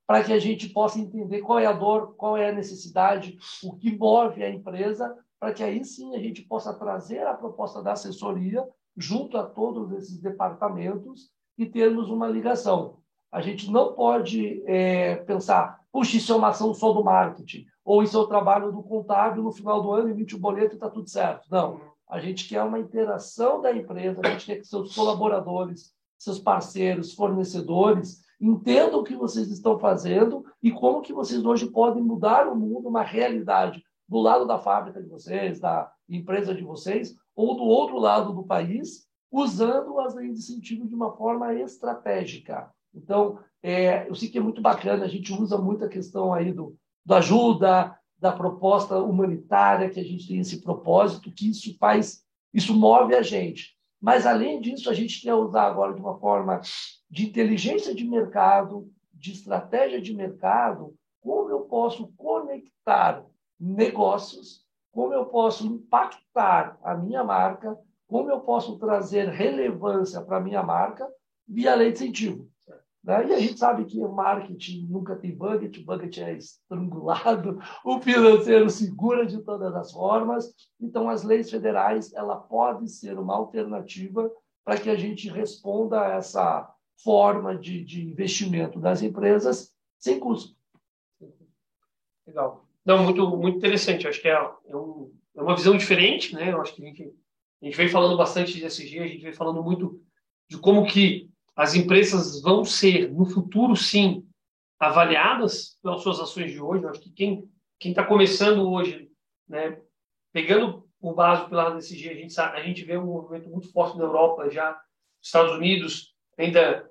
para que a gente possa entender qual é a dor, qual é a necessidade, o que move a empresa, para que aí sim a gente possa trazer a proposta da assessoria junto a todos esses departamentos e termos uma ligação. A gente não pode é, pensar, puxa, isso é uma ação só do marketing, ou isso é o trabalho do contábil no final do ano, emite o boleto e está tudo certo. Não. A gente quer uma interação da empresa, a gente quer que seus colaboradores, seus parceiros, fornecedores, entendam o que vocês estão fazendo e como que vocês hoje podem mudar o mundo, uma realidade do lado da fábrica de vocês, da empresa de vocês, ou do outro lado do país, usando as leis de incentivo de uma forma estratégica. Então, é, eu sei que é muito bacana, a gente usa muito a questão aí do, do ajuda, da proposta humanitária, que a gente tem esse propósito, que isso faz, isso move a gente. Mas, além disso, a gente quer usar agora de uma forma de inteligência de mercado, de estratégia de mercado, como eu posso conectar negócios, como eu posso impactar a minha marca, como eu posso trazer relevância para a minha marca via lei de incentivo. Né? E a gente sabe que o marketing nunca tem budget, o budget é estrangulado, o financeiro segura de todas as formas. Então, as leis federais ela pode ser uma alternativa para que a gente responda a essa forma de, de investimento das empresas sem custo. Legal. Não, muito, muito interessante. acho que é, é, um, é, uma visão diferente, né? Acho que a gente, a gente vem falando bastante de ESG, a gente vem falando muito de como que as empresas vão ser, no futuro, sim, avaliadas pelas suas ações de hoje. Eu acho que quem está começando hoje, né, pegando o básico pela ESG, a gente, sabe, a gente vê um movimento muito forte na Europa já, Estados Unidos ainda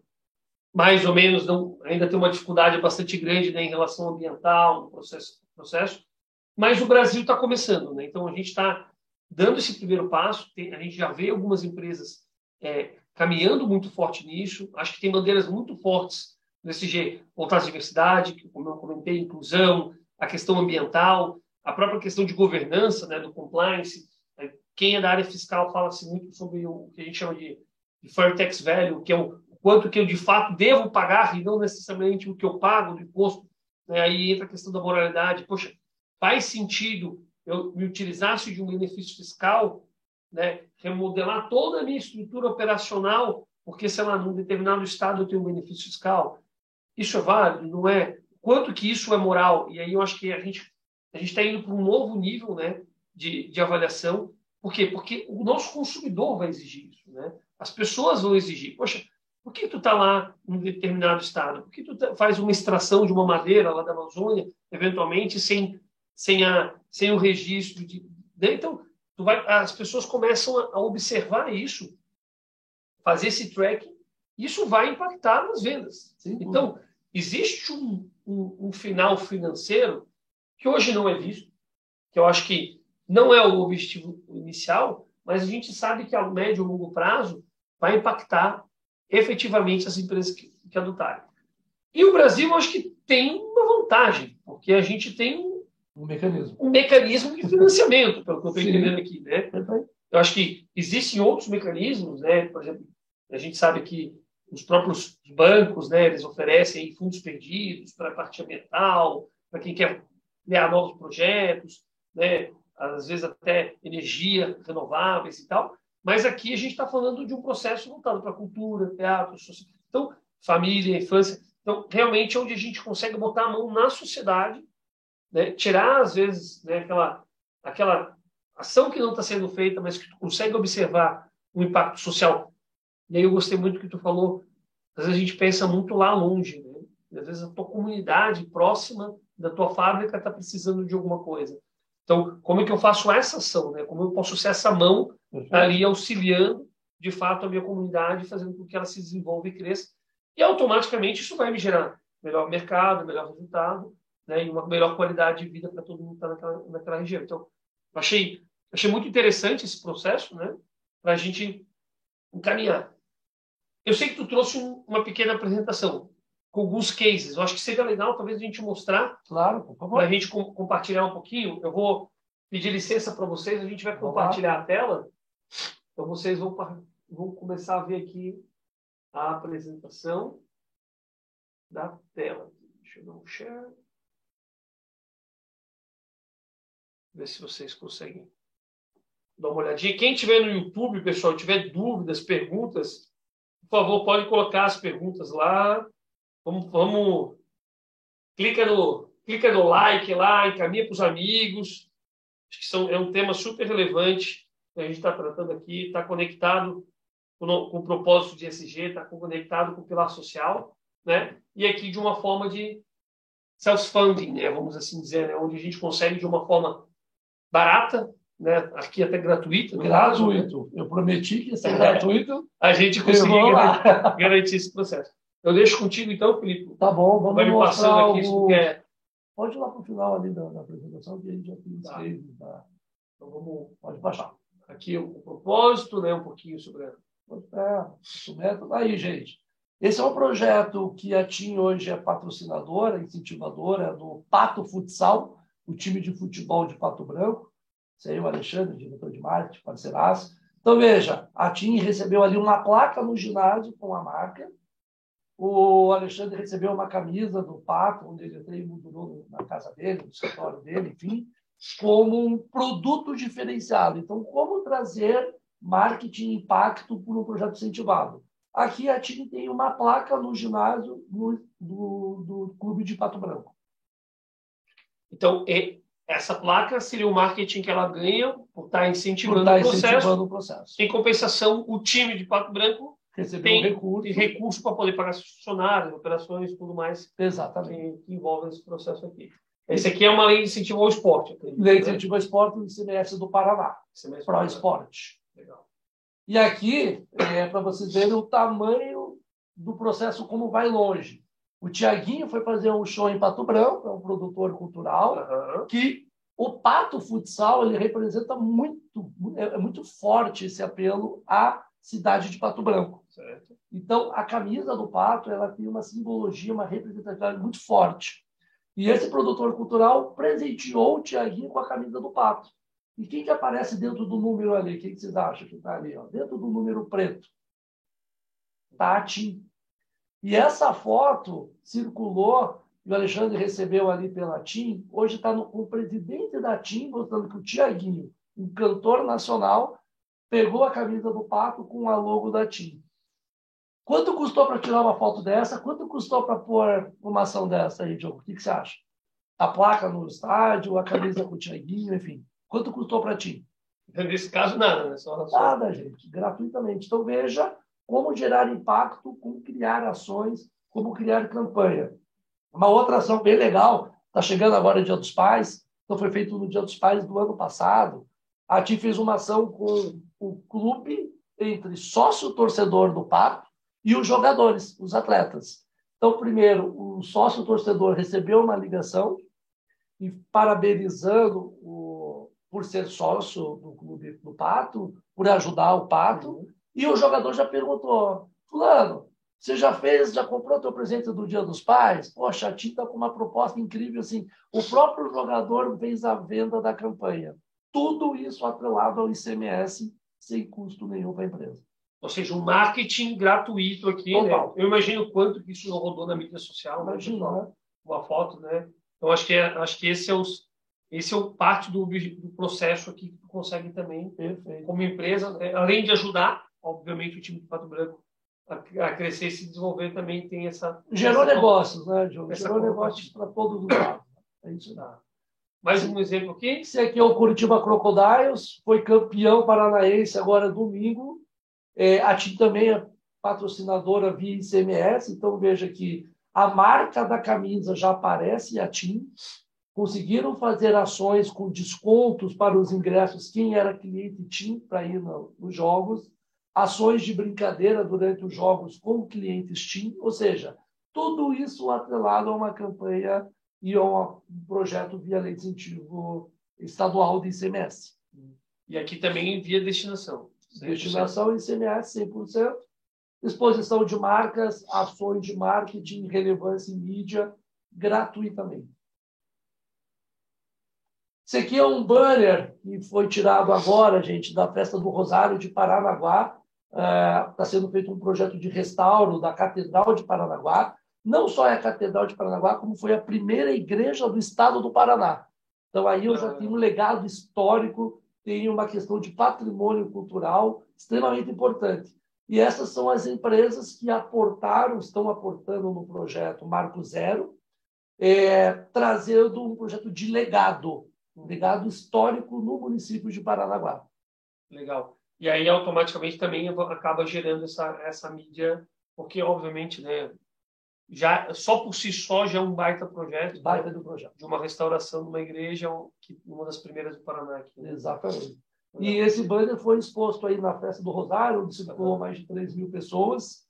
mais ou menos não, ainda tem uma dificuldade bastante grande né, em relação ambiental, no processo, processo, mas o Brasil está começando, né? Então a gente está dando esse primeiro passo. Tem, a gente já vê algumas empresas é, caminhando muito forte nisso. Acho que tem bandeiras muito fortes nesse G, voltar à diversidade, como eu comentei, inclusão, a questão ambiental, a própria questão de governança, né, do compliance. É, quem é da área fiscal fala-se muito sobre o que a gente chama de, de fair tax value, que é o quanto que eu de fato devo pagar e não necessariamente o que eu pago do imposto. Né? Aí entra a questão da moralidade. Poxa, faz sentido eu me utilizasse de um benefício fiscal, né? remodelar toda a minha estrutura operacional, porque, sei lá, num determinado estado eu tenho um benefício fiscal. Isso é válido? Não é? Quanto que isso é moral? E aí eu acho que a gente a está indo para um novo nível né, de, de avaliação. Por quê? Porque o nosso consumidor vai exigir isso. Né? As pessoas vão exigir. Poxa, por que tu está lá em determinado estado? Por que tu tá, faz uma extração de uma madeira lá da Amazônia, eventualmente, sem, sem, a, sem o registro? De... Né? Então, vai, as pessoas começam a, observar isso, fazer esse tracking, isso vai impactar nas vendas. Sim, então, existe um, um, um final financeiro que hoje não é visto, que eu acho que não é o objetivo inicial, mas a gente sabe que a médio e longo prazo vai impactar efetivamente as empresas que, que adotarem. E o Brasil, acho que tem uma vantagem, porque a gente tem um, mecanismo. um mecanismo de financiamento, pelo que eu estou entendendo aqui. Né? Eu acho que existem outros mecanismos, né? por exemplo, a gente sabe que os próprios bancos, né, eles oferecem fundos perdidos para a parte ambiental, para quem quer criar novos projetos, né, às vezes até energia renováveis e tal. Mas aqui a gente está falando de um processo voltado para cultura, teatro, social. então família, infância. Então, realmente, é onde a gente consegue botar a mão na sociedade, né? tirar, às vezes, né, aquela, aquela ação que não está sendo feita, mas que tu consegue observar o impacto social. E aí eu gostei muito do que tu falou. Às vezes a gente pensa muito lá longe. Né? Às vezes a tua comunidade próxima da tua fábrica está precisando de alguma coisa. Então, como é que eu faço essa ação? Né? Como eu posso ser essa mão ali auxiliando, de fato, a minha comunidade, fazendo com que ela se desenvolva e cresça. E automaticamente isso vai me gerar melhor mercado, melhor resultado né? e uma melhor qualidade de vida para todo mundo que está naquela, naquela região. Então, achei, achei muito interessante esse processo né? para a gente encaminhar. Eu sei que tu trouxe um, uma pequena apresentação com alguns cases. Eu acho que seria legal, talvez, a gente mostrar. Claro. Para a gente com, compartilhar um pouquinho. Eu vou pedir licença para vocês, a gente vai compartilhar a tela. Então, vocês vão, vão começar a ver aqui a apresentação da tela. Deixa eu dar um share. Ver se vocês conseguem dar uma olhadinha. Quem tiver no YouTube, pessoal, tiver dúvidas, perguntas, por favor, pode colocar as perguntas lá. Vamos, vamos clica no clica no like lá, encaminha para os amigos. Acho que são, é um tema super relevante que a gente está tratando aqui, está conectado com, com, o propósito de SG, está conectado com o pilar social, né? E aqui de uma forma de self-funding, né? Vamos assim dizer, né? onde a gente consegue de uma forma barata, né? Aqui até gratuita. Gratuito. Né? Eu prometi que ia ser gratuito. A gente conseguiu garantir esse processo. Eu deixo contigo então, Felipe. Tá bom, vamos Vai me passando aqui o... quer. Pode ir lá para o final ali da, da, apresentação que a gente já tem tá. tá. Então vamos, pode baixar. Aqui o, o propósito, né, um pouquinho sobre a... É, o método. Aí, gente. Esse é um projeto que a TIM hoje é patrocinadora, incentivadora do Pato Futsal, o time de futebol de Pato Branco. Aí o Alexandre, diretor de marketing, parceiraço. Então, veja, a TIM recebeu ali uma placa no ginásio com a marca, o Alexandre recebeu uma camisa do Pato, onde ele até mudou na casa dele, no escritório dele, enfim, como um produto diferenciado. Então, como trazer marketing impacto por um projeto incentivado? Aqui a TIM tem uma placa no ginásio do, do Clube de Pato Branco. Então, essa placa seria o marketing que ela ganha por estar incentivando, por estar o, processo. incentivando o processo. Em compensação, o time de Pato Branco Recebeu tem, recurso. tem recurso para poder pagar funcionários, operações e tudo mais Exatamente. que, que envolve esse processo aqui. Esse aqui é uma lei de incentivo ao esporte. Acredito, Lei de né? incentivo ao esporte do ICMS do Paraná, mais Pro Esporte. Legal. E aqui, é, para vocês verem o tamanho do processo, como vai longe. O Tiaguinho foi fazer um show em Pato Branco, é um produtor cultural, Aham. que o Pato Futsal ele representa muito, é é muito forte esse apelo à cidade de Pato Branco. Certo. Então, a camisa do Pato ela tem uma simbologia, uma representatividade muito forte. E esse produtor cultural presenteou o Tiaguinho com a camisa do Pato. E quem que aparece dentro do número ali? Quem que vocês acham que está ali? Ó? Dentro do número preto. A TIM. E essa foto circulou e o Alexandre recebeu ali pela TIM. Hoje está com o presidente da TIM, mostrando que o Tiaguinho, um cantor nacional, pegou a camisa do Pato com a logo da TIM. Quanto custou para tirar uma foto dessa? Quanto custou para pôr uma ação dessa aí, Diogo? O que, que você acha? A placa no estádio, a camisa com o Tiaguinho, enfim. Quanto custou para ti? Nesse caso, nada, né? Só, só... Nada, gente. Gratuitamente. Então, veja como gerar impacto, como criar ações, como criar campanha. Uma outra ação bem legal, está chegando agora o Dia dos Pais, então foi feito no Dia dos Pais do ano passado. A TIM fez uma ação com o clube entre sócio-torcedor do Pato e os jogadores, os atletas. Então, primeiro, o sócio-torcedor recebeu uma ligação e parabenizando o, por ser sócio do clube do Pato, por ajudar o Pato. Uhum. E o jogador já perguntou, fulano, você já fez, já comprou teu presente do Dia dos Pais? Poxa, a TIM está com uma proposta incrível assim. O próprio jogador fez a venda da campanha. Tudo isso atrelado ao ICMS, sem custo nenhum para a empresa. Ou seja, um marketing gratuito aqui, né? Eu imagino quanto que isso não rodou na mídia social, né, Imagina, né? Uma foto, né? Então, acho que, é, acho que esse é, os, esse é o parte do, do processo aqui que tu consegue também, Perfeito. como empresa, né? além de ajudar, obviamente, o time do Pato Branco a, crescer e se desenvolver, também tem essa... Gerou essa- negócios, né, Diogo? Gerou negócios para todos os lados. É isso. Tá. Mais um exemplo aqui. Esse aqui é o Curitiba Crocodiles, foi campeão paranaense agora domingo. É, a TIM também é patrocinadora via ICMS, então veja que a marca da camisa já aparece, a TIM. Conseguiram fazer ações com descontos para os ingressos, quem era cliente TIM para ir no- nos jogos, ações de brincadeira durante os jogos com clientes TIM, ou seja, tudo isso atrelado a uma campanha e a um projeto via lei de incentivo estadual de ICMS. E aqui também via destinação. 100%. Destinação ICMS 100%. Exposição de marcas, ações de marketing, relevância em mídia, gratuitamente. Esse aqui é um banner que foi tirado agora, gente, da festa do Rosário de Paranaguá. Está sendo feito um projeto de restauro da Catedral de Paranaguá. Não só é a Catedral de Paranaguá, como foi a primeira igreja do estado do Paraná. Então, aí eu já Ah. tenho um legado histórico, tenho uma questão de patrimônio cultural extremamente importante. E essas são as empresas que aportaram, estão aportando no projeto Marco Zero, é, trazendo um projeto de legado, um legado histórico no município de Paranaguá. Legal. E aí, automaticamente, também acaba gerando essa, essa mídia, porque, obviamente, né, já, só por si só já é um baita projeto né, Baita do projeto. de uma restauração de uma igreja, que, uma das primeiras do Paraná. Aqui, né? Exatamente. E esse banner foi exposto aí na festa do Rosário, onde circulou mais de 3 mil pessoas.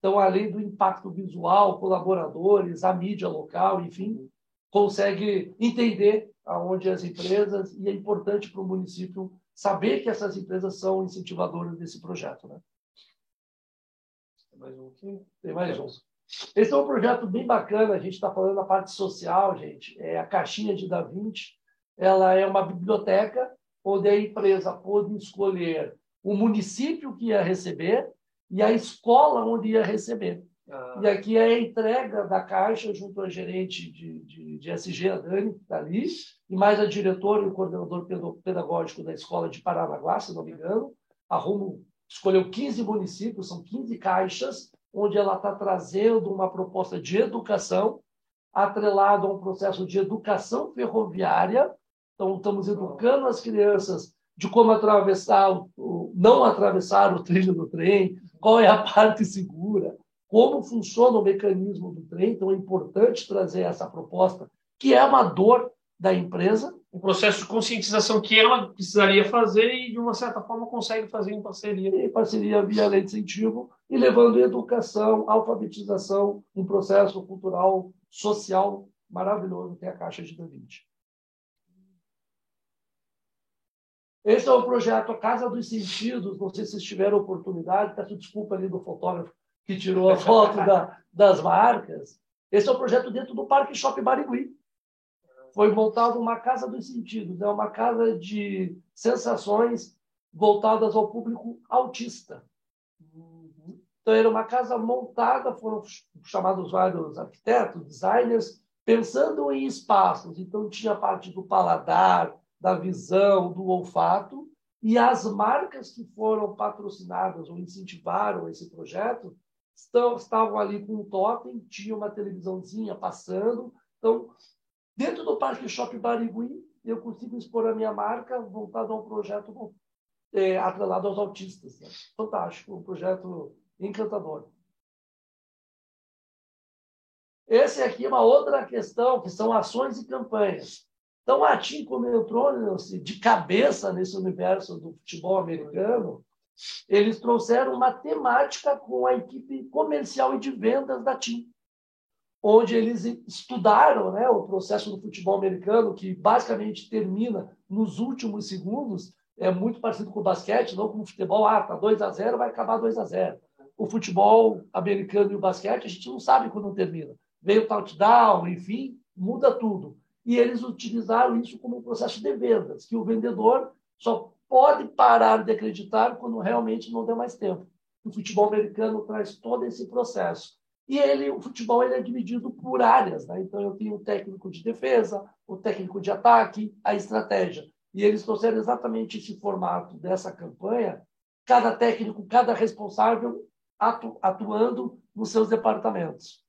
Então, além do impacto visual, colaboradores, a mídia local, enfim, consegue entender aonde as empresas e é importante para o município saber que essas empresas são incentivadoras desse projeto, né? Tem mais um aqui. Tem mais um. Esse é um projeto bem bacana. A gente está falando da parte social, gente. É a caixinha de Da Vinci. Ela é uma biblioteca onde a empresa pode escolher o município que ia receber e a escola onde ia receber. Ah. E aqui é a entrega da caixa junto ao gerente de, de, de SG, a Dani, que está ali, e mais a diretora e o coordenador pedagógico da escola de Paranaguá, se não me engano. A Rumo escolheu 15 municípios, são 15 caixas, onde ela está trazendo uma proposta de educação atrelado a um processo de educação ferroviária. Então, estamos educando as crianças de como atravessar, o, não atravessar o trilho do trem, qual é a parte segura, como funciona o mecanismo do trem. Então, é importante trazer essa proposta, que é uma dor da empresa. O processo de conscientização que ela precisaria fazer e, de uma certa forma, consegue fazer em parceria. Em parceria via lei de incentivo e levando educação, alfabetização, um processo cultural, social maravilhoso que é a Caixa de Da Vinci. Esse é o projeto Casa dos Sentidos. Não sei se vocês tiveram oportunidade, peço desculpa ali do fotógrafo que tirou a foto da, das marcas. Esse é o projeto dentro do Parque Shopping Barigui. Foi montado uma casa dos sentidos, é uma casa de sensações voltadas ao público autista. Então, era uma casa montada, foram chamados vários arquitetos, designers, pensando em espaços. Então, tinha a parte do paladar, da visão, do olfato, e as marcas que foram patrocinadas ou incentivaram esse projeto estão, estavam ali com um totem, tinha uma televisãozinha passando. Então, dentro do Parque Shopping Barigui, eu consigo expor a minha marca voltada a um projeto é, atrelado aos autistas. Né? Fantástico, um projeto encantador. Esse aqui é uma outra questão, que são ações e campanhas. Então, a TIM, entrou de cabeça nesse universo do futebol americano, eles trouxeram uma temática com a equipe comercial e de vendas da TIM, onde eles estudaram né, o processo do futebol americano, que basicamente termina nos últimos segundos, é muito parecido com o basquete, não com o futebol, ah, tá 2 a 0 vai acabar 2 a 0 O futebol americano e o basquete, a gente não sabe quando termina. Veio o touchdown, enfim, muda tudo. E eles utilizaram isso como um processo de vendas, que o vendedor só pode parar de acreditar quando realmente não der mais tempo. O futebol americano traz todo esse processo. E ele, o futebol ele é dividido por áreas. Né? Então, eu tenho o técnico de defesa, o técnico de ataque, a estratégia. E eles trouxeram exatamente esse formato dessa campanha, cada técnico, cada responsável atu, atuando nos seus departamentos.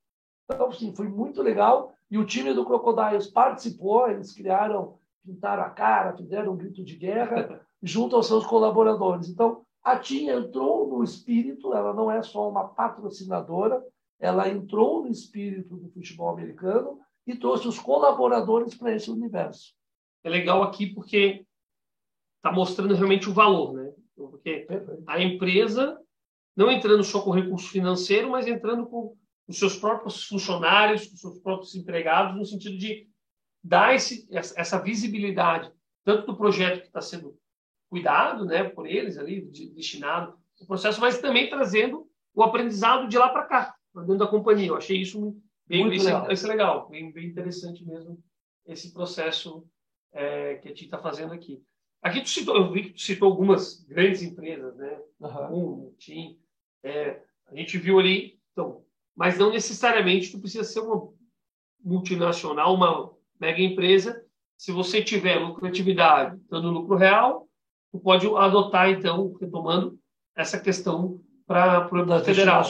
Então, sim, foi muito legal. E o time do Crocodiles participou, eles criaram, pintaram a cara, fizeram um grito de guerra junto aos seus colaboradores. Então, a TIM entrou no espírito, ela não é só uma patrocinadora, ela entrou no espírito do futebol americano e trouxe os colaboradores para esse universo. É legal aqui porque está mostrando realmente o valor, né? Porque a empresa não entrando só com recurso financeiro, mas entrando com os seus próprios funcionários, com os seus próprios empregados, no sentido de dar esse, essa visibilidade, tanto do projeto que está sendo cuidado né, por eles ali, destinado o processo, mas também trazendo o aprendizado de lá para cá, dentro da companhia. Eu achei isso bem, Muito bem legal, esse legal bem, bem interessante mesmo, esse processo é, que a gente está fazendo aqui. Aqui tu citou, eu vi que tu citou algumas grandes empresas, né? Uhum. Um, TIM, é, a gente viu ali, então, mas não necessariamente tu precisa ser uma multinacional, uma mega empresa. Se você tiver lucratividade, dando lucro real, tu pode adotar, então, retomando essa questão para o federal.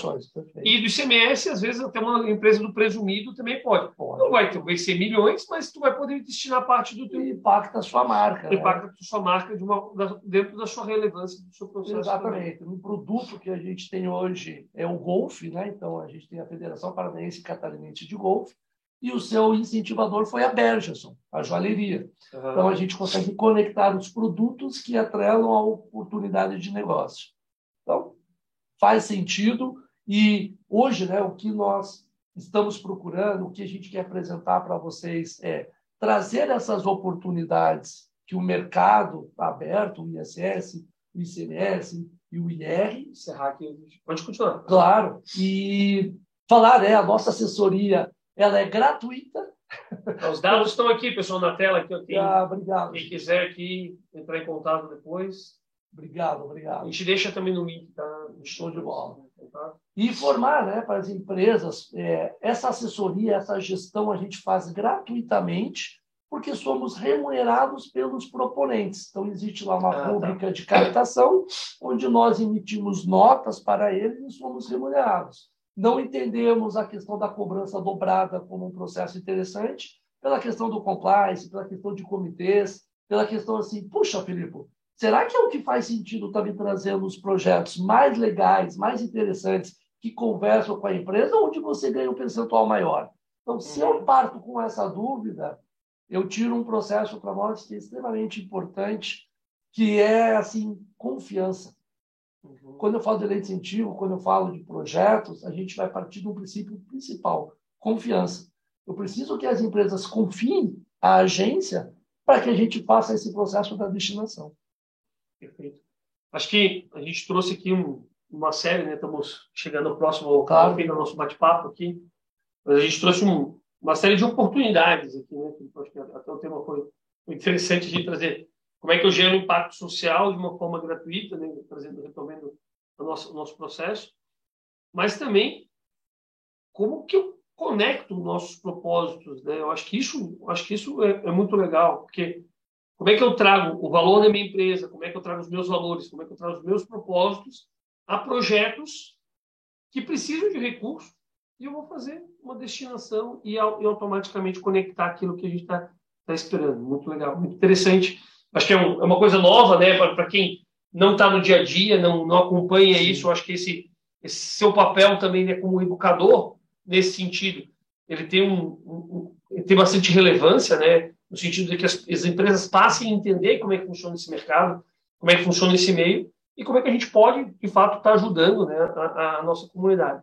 E do ICMS, às vezes, até uma empresa do presumido também pode. pode. Não vai, ter, vai ser milhões, mas tu vai poder destinar parte do teu... Impacta a sua marca. Né? Impacta né? a sua marca de uma, dentro da sua relevância, do seu processo. Exatamente. Também. Um produto que a gente tem hoje é o golfe, né? então a gente tem a Federação Paranaense Catarinense de Golfe, e o seu incentivador foi a Bergerson, a joalheria. Uhum. Então, a gente consegue conectar os produtos que atrelam a oportunidade de negócio. Então, faz sentido e hoje, né, o que nós estamos procurando, o que a gente quer apresentar para vocês é trazer essas oportunidades que o mercado está aberto, o ISS, o ICMS e o IR. Encerrar aqui. Pode continuar. Claro. E falar, é, a nossa assessoria ela é gratuita. Os dados estão aqui, pessoal, na tela. Que eu tenho. Ah, obrigado. Quem quiser aqui entrar em contato depois. Obrigado, obrigado. A gente deixa também no link, tá? Show de bola. Tá? E informar né, para as empresas, é, essa assessoria, essa gestão a gente faz gratuitamente, porque somos remunerados pelos proponentes. Então, existe lá uma ah, rubrica tá. de captação, onde nós emitimos notas para eles e somos remunerados. Não entendemos a questão da cobrança dobrada como um processo interessante, pela questão do compliance, pela questão de comitês, pela questão assim, puxa, Filipe, será que é o que faz sentido estar me trazendo os projetos mais legais, mais interessantes, que conversam com a empresa, onde você ganha um percentual maior? Então, se eu uhum. parto com essa dúvida, eu tiro um processo para nós que é extremamente importante, que é assim confiança. Uhum. Quando eu falo de lei de incentivo, quando eu falo de projetos, a gente vai partir de um princípio principal: confiança. Eu preciso que as empresas confiem a agência para que a gente faça esse processo da destinação. Perfeito. Acho que a gente trouxe aqui um, uma série, né? Estamos chegando ao próximo claro. fim do nosso bate-papo aqui. Mas a gente trouxe um, uma série de oportunidades aqui, né? Acho que até o tema foi, foi interessante de trazer como é que eu gero impacto social de uma forma gratuita, né? trazendo, retomando o nosso, o nosso processo, mas também como que eu conecto nossos propósitos, né? Eu acho que isso, acho que isso é, é, muito legal, porque como é que eu trago o valor da minha empresa, como é que eu trago os meus valores, como é que eu trago os meus propósitos a projetos que precisam de recursos e eu vou fazer uma destinação e, automaticamente conectar aquilo que a gente está tá esperando. Muito legal, muito interessante. Acho que é, um, é uma coisa nova, né, para quem não está no dia a dia, não, não acompanha isso. Eu acho que esse, esse seu papel também né, como educador nesse sentido, ele tem um, um ele tem bastante relevância, né, no sentido de que as, as empresas passem a entender como é que funciona esse mercado, como é que funciona esse meio e como é que a gente pode, de fato, estar tá ajudando né, a, a nossa comunidade.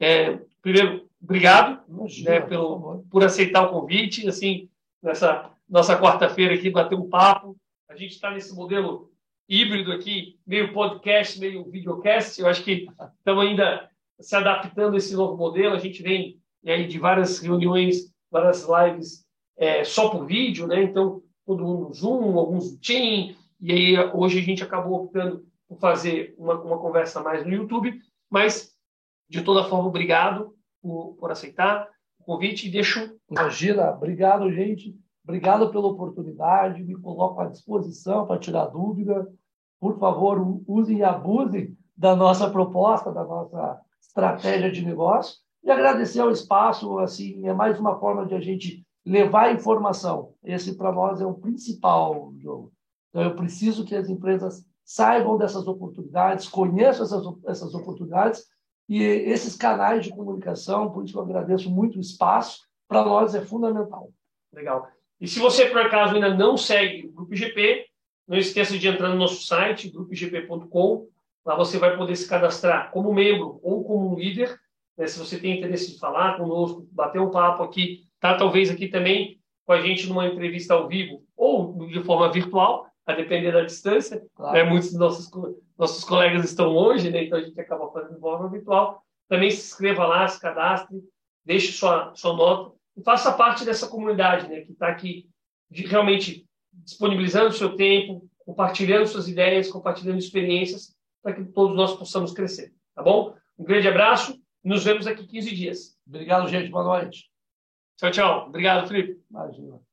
É, primeiro, obrigado Imagina, né, pelo, por, por aceitar o convite. Assim, nessa nossa quarta-feira aqui, bater um papo. A gente está nesse modelo híbrido aqui, meio podcast, meio videocast. Eu acho que estamos ainda se adaptando a esse novo modelo. A gente vem aí de várias reuniões, várias lives é, só por vídeo, né? Então, todo mundo no Zoom, alguns no Team. E aí, hoje a gente acabou optando por fazer uma, uma conversa mais no YouTube. Mas, de toda forma, obrigado por, por aceitar o convite e deixo. Imagina, obrigado, gente. Obrigado pela oportunidade. Me coloco à disposição para tirar dúvida. Por favor, usem e abusem da nossa proposta, da nossa estratégia de negócio. E agradecer ao espaço, assim, é mais uma forma de a gente levar informação. Esse, para nós, é o principal jogo. Então, eu preciso que as empresas saibam dessas oportunidades, conheçam essas, essas oportunidades e esses canais de comunicação, por isso eu agradeço muito o espaço, para nós é fundamental. Legal. E se você, por acaso, ainda não segue o Grupo GP, não esqueça de entrar no nosso site, grupogp.com. Lá você vai poder se cadastrar como membro ou como líder. Né? Se você tem interesse de falar conosco, bater um papo aqui, tá talvez aqui também com a gente numa entrevista ao vivo ou de forma virtual, a depender da distância. Claro. Né? Muitos dos nossos nossos colegas estão longe, né? então a gente acaba fazendo de forma virtual. Também se inscreva lá, se cadastre, deixe sua, sua nota e faça parte dessa comunidade né? que está aqui de, realmente disponibilizando o seu tempo, compartilhando suas ideias, compartilhando experiências, para que todos nós possamos crescer. Tá bom? Um grande abraço e nos vemos aqui 15 dias. Obrigado, gente. Boa noite. Tchau, tchau. Obrigado, Felipe. Imagina.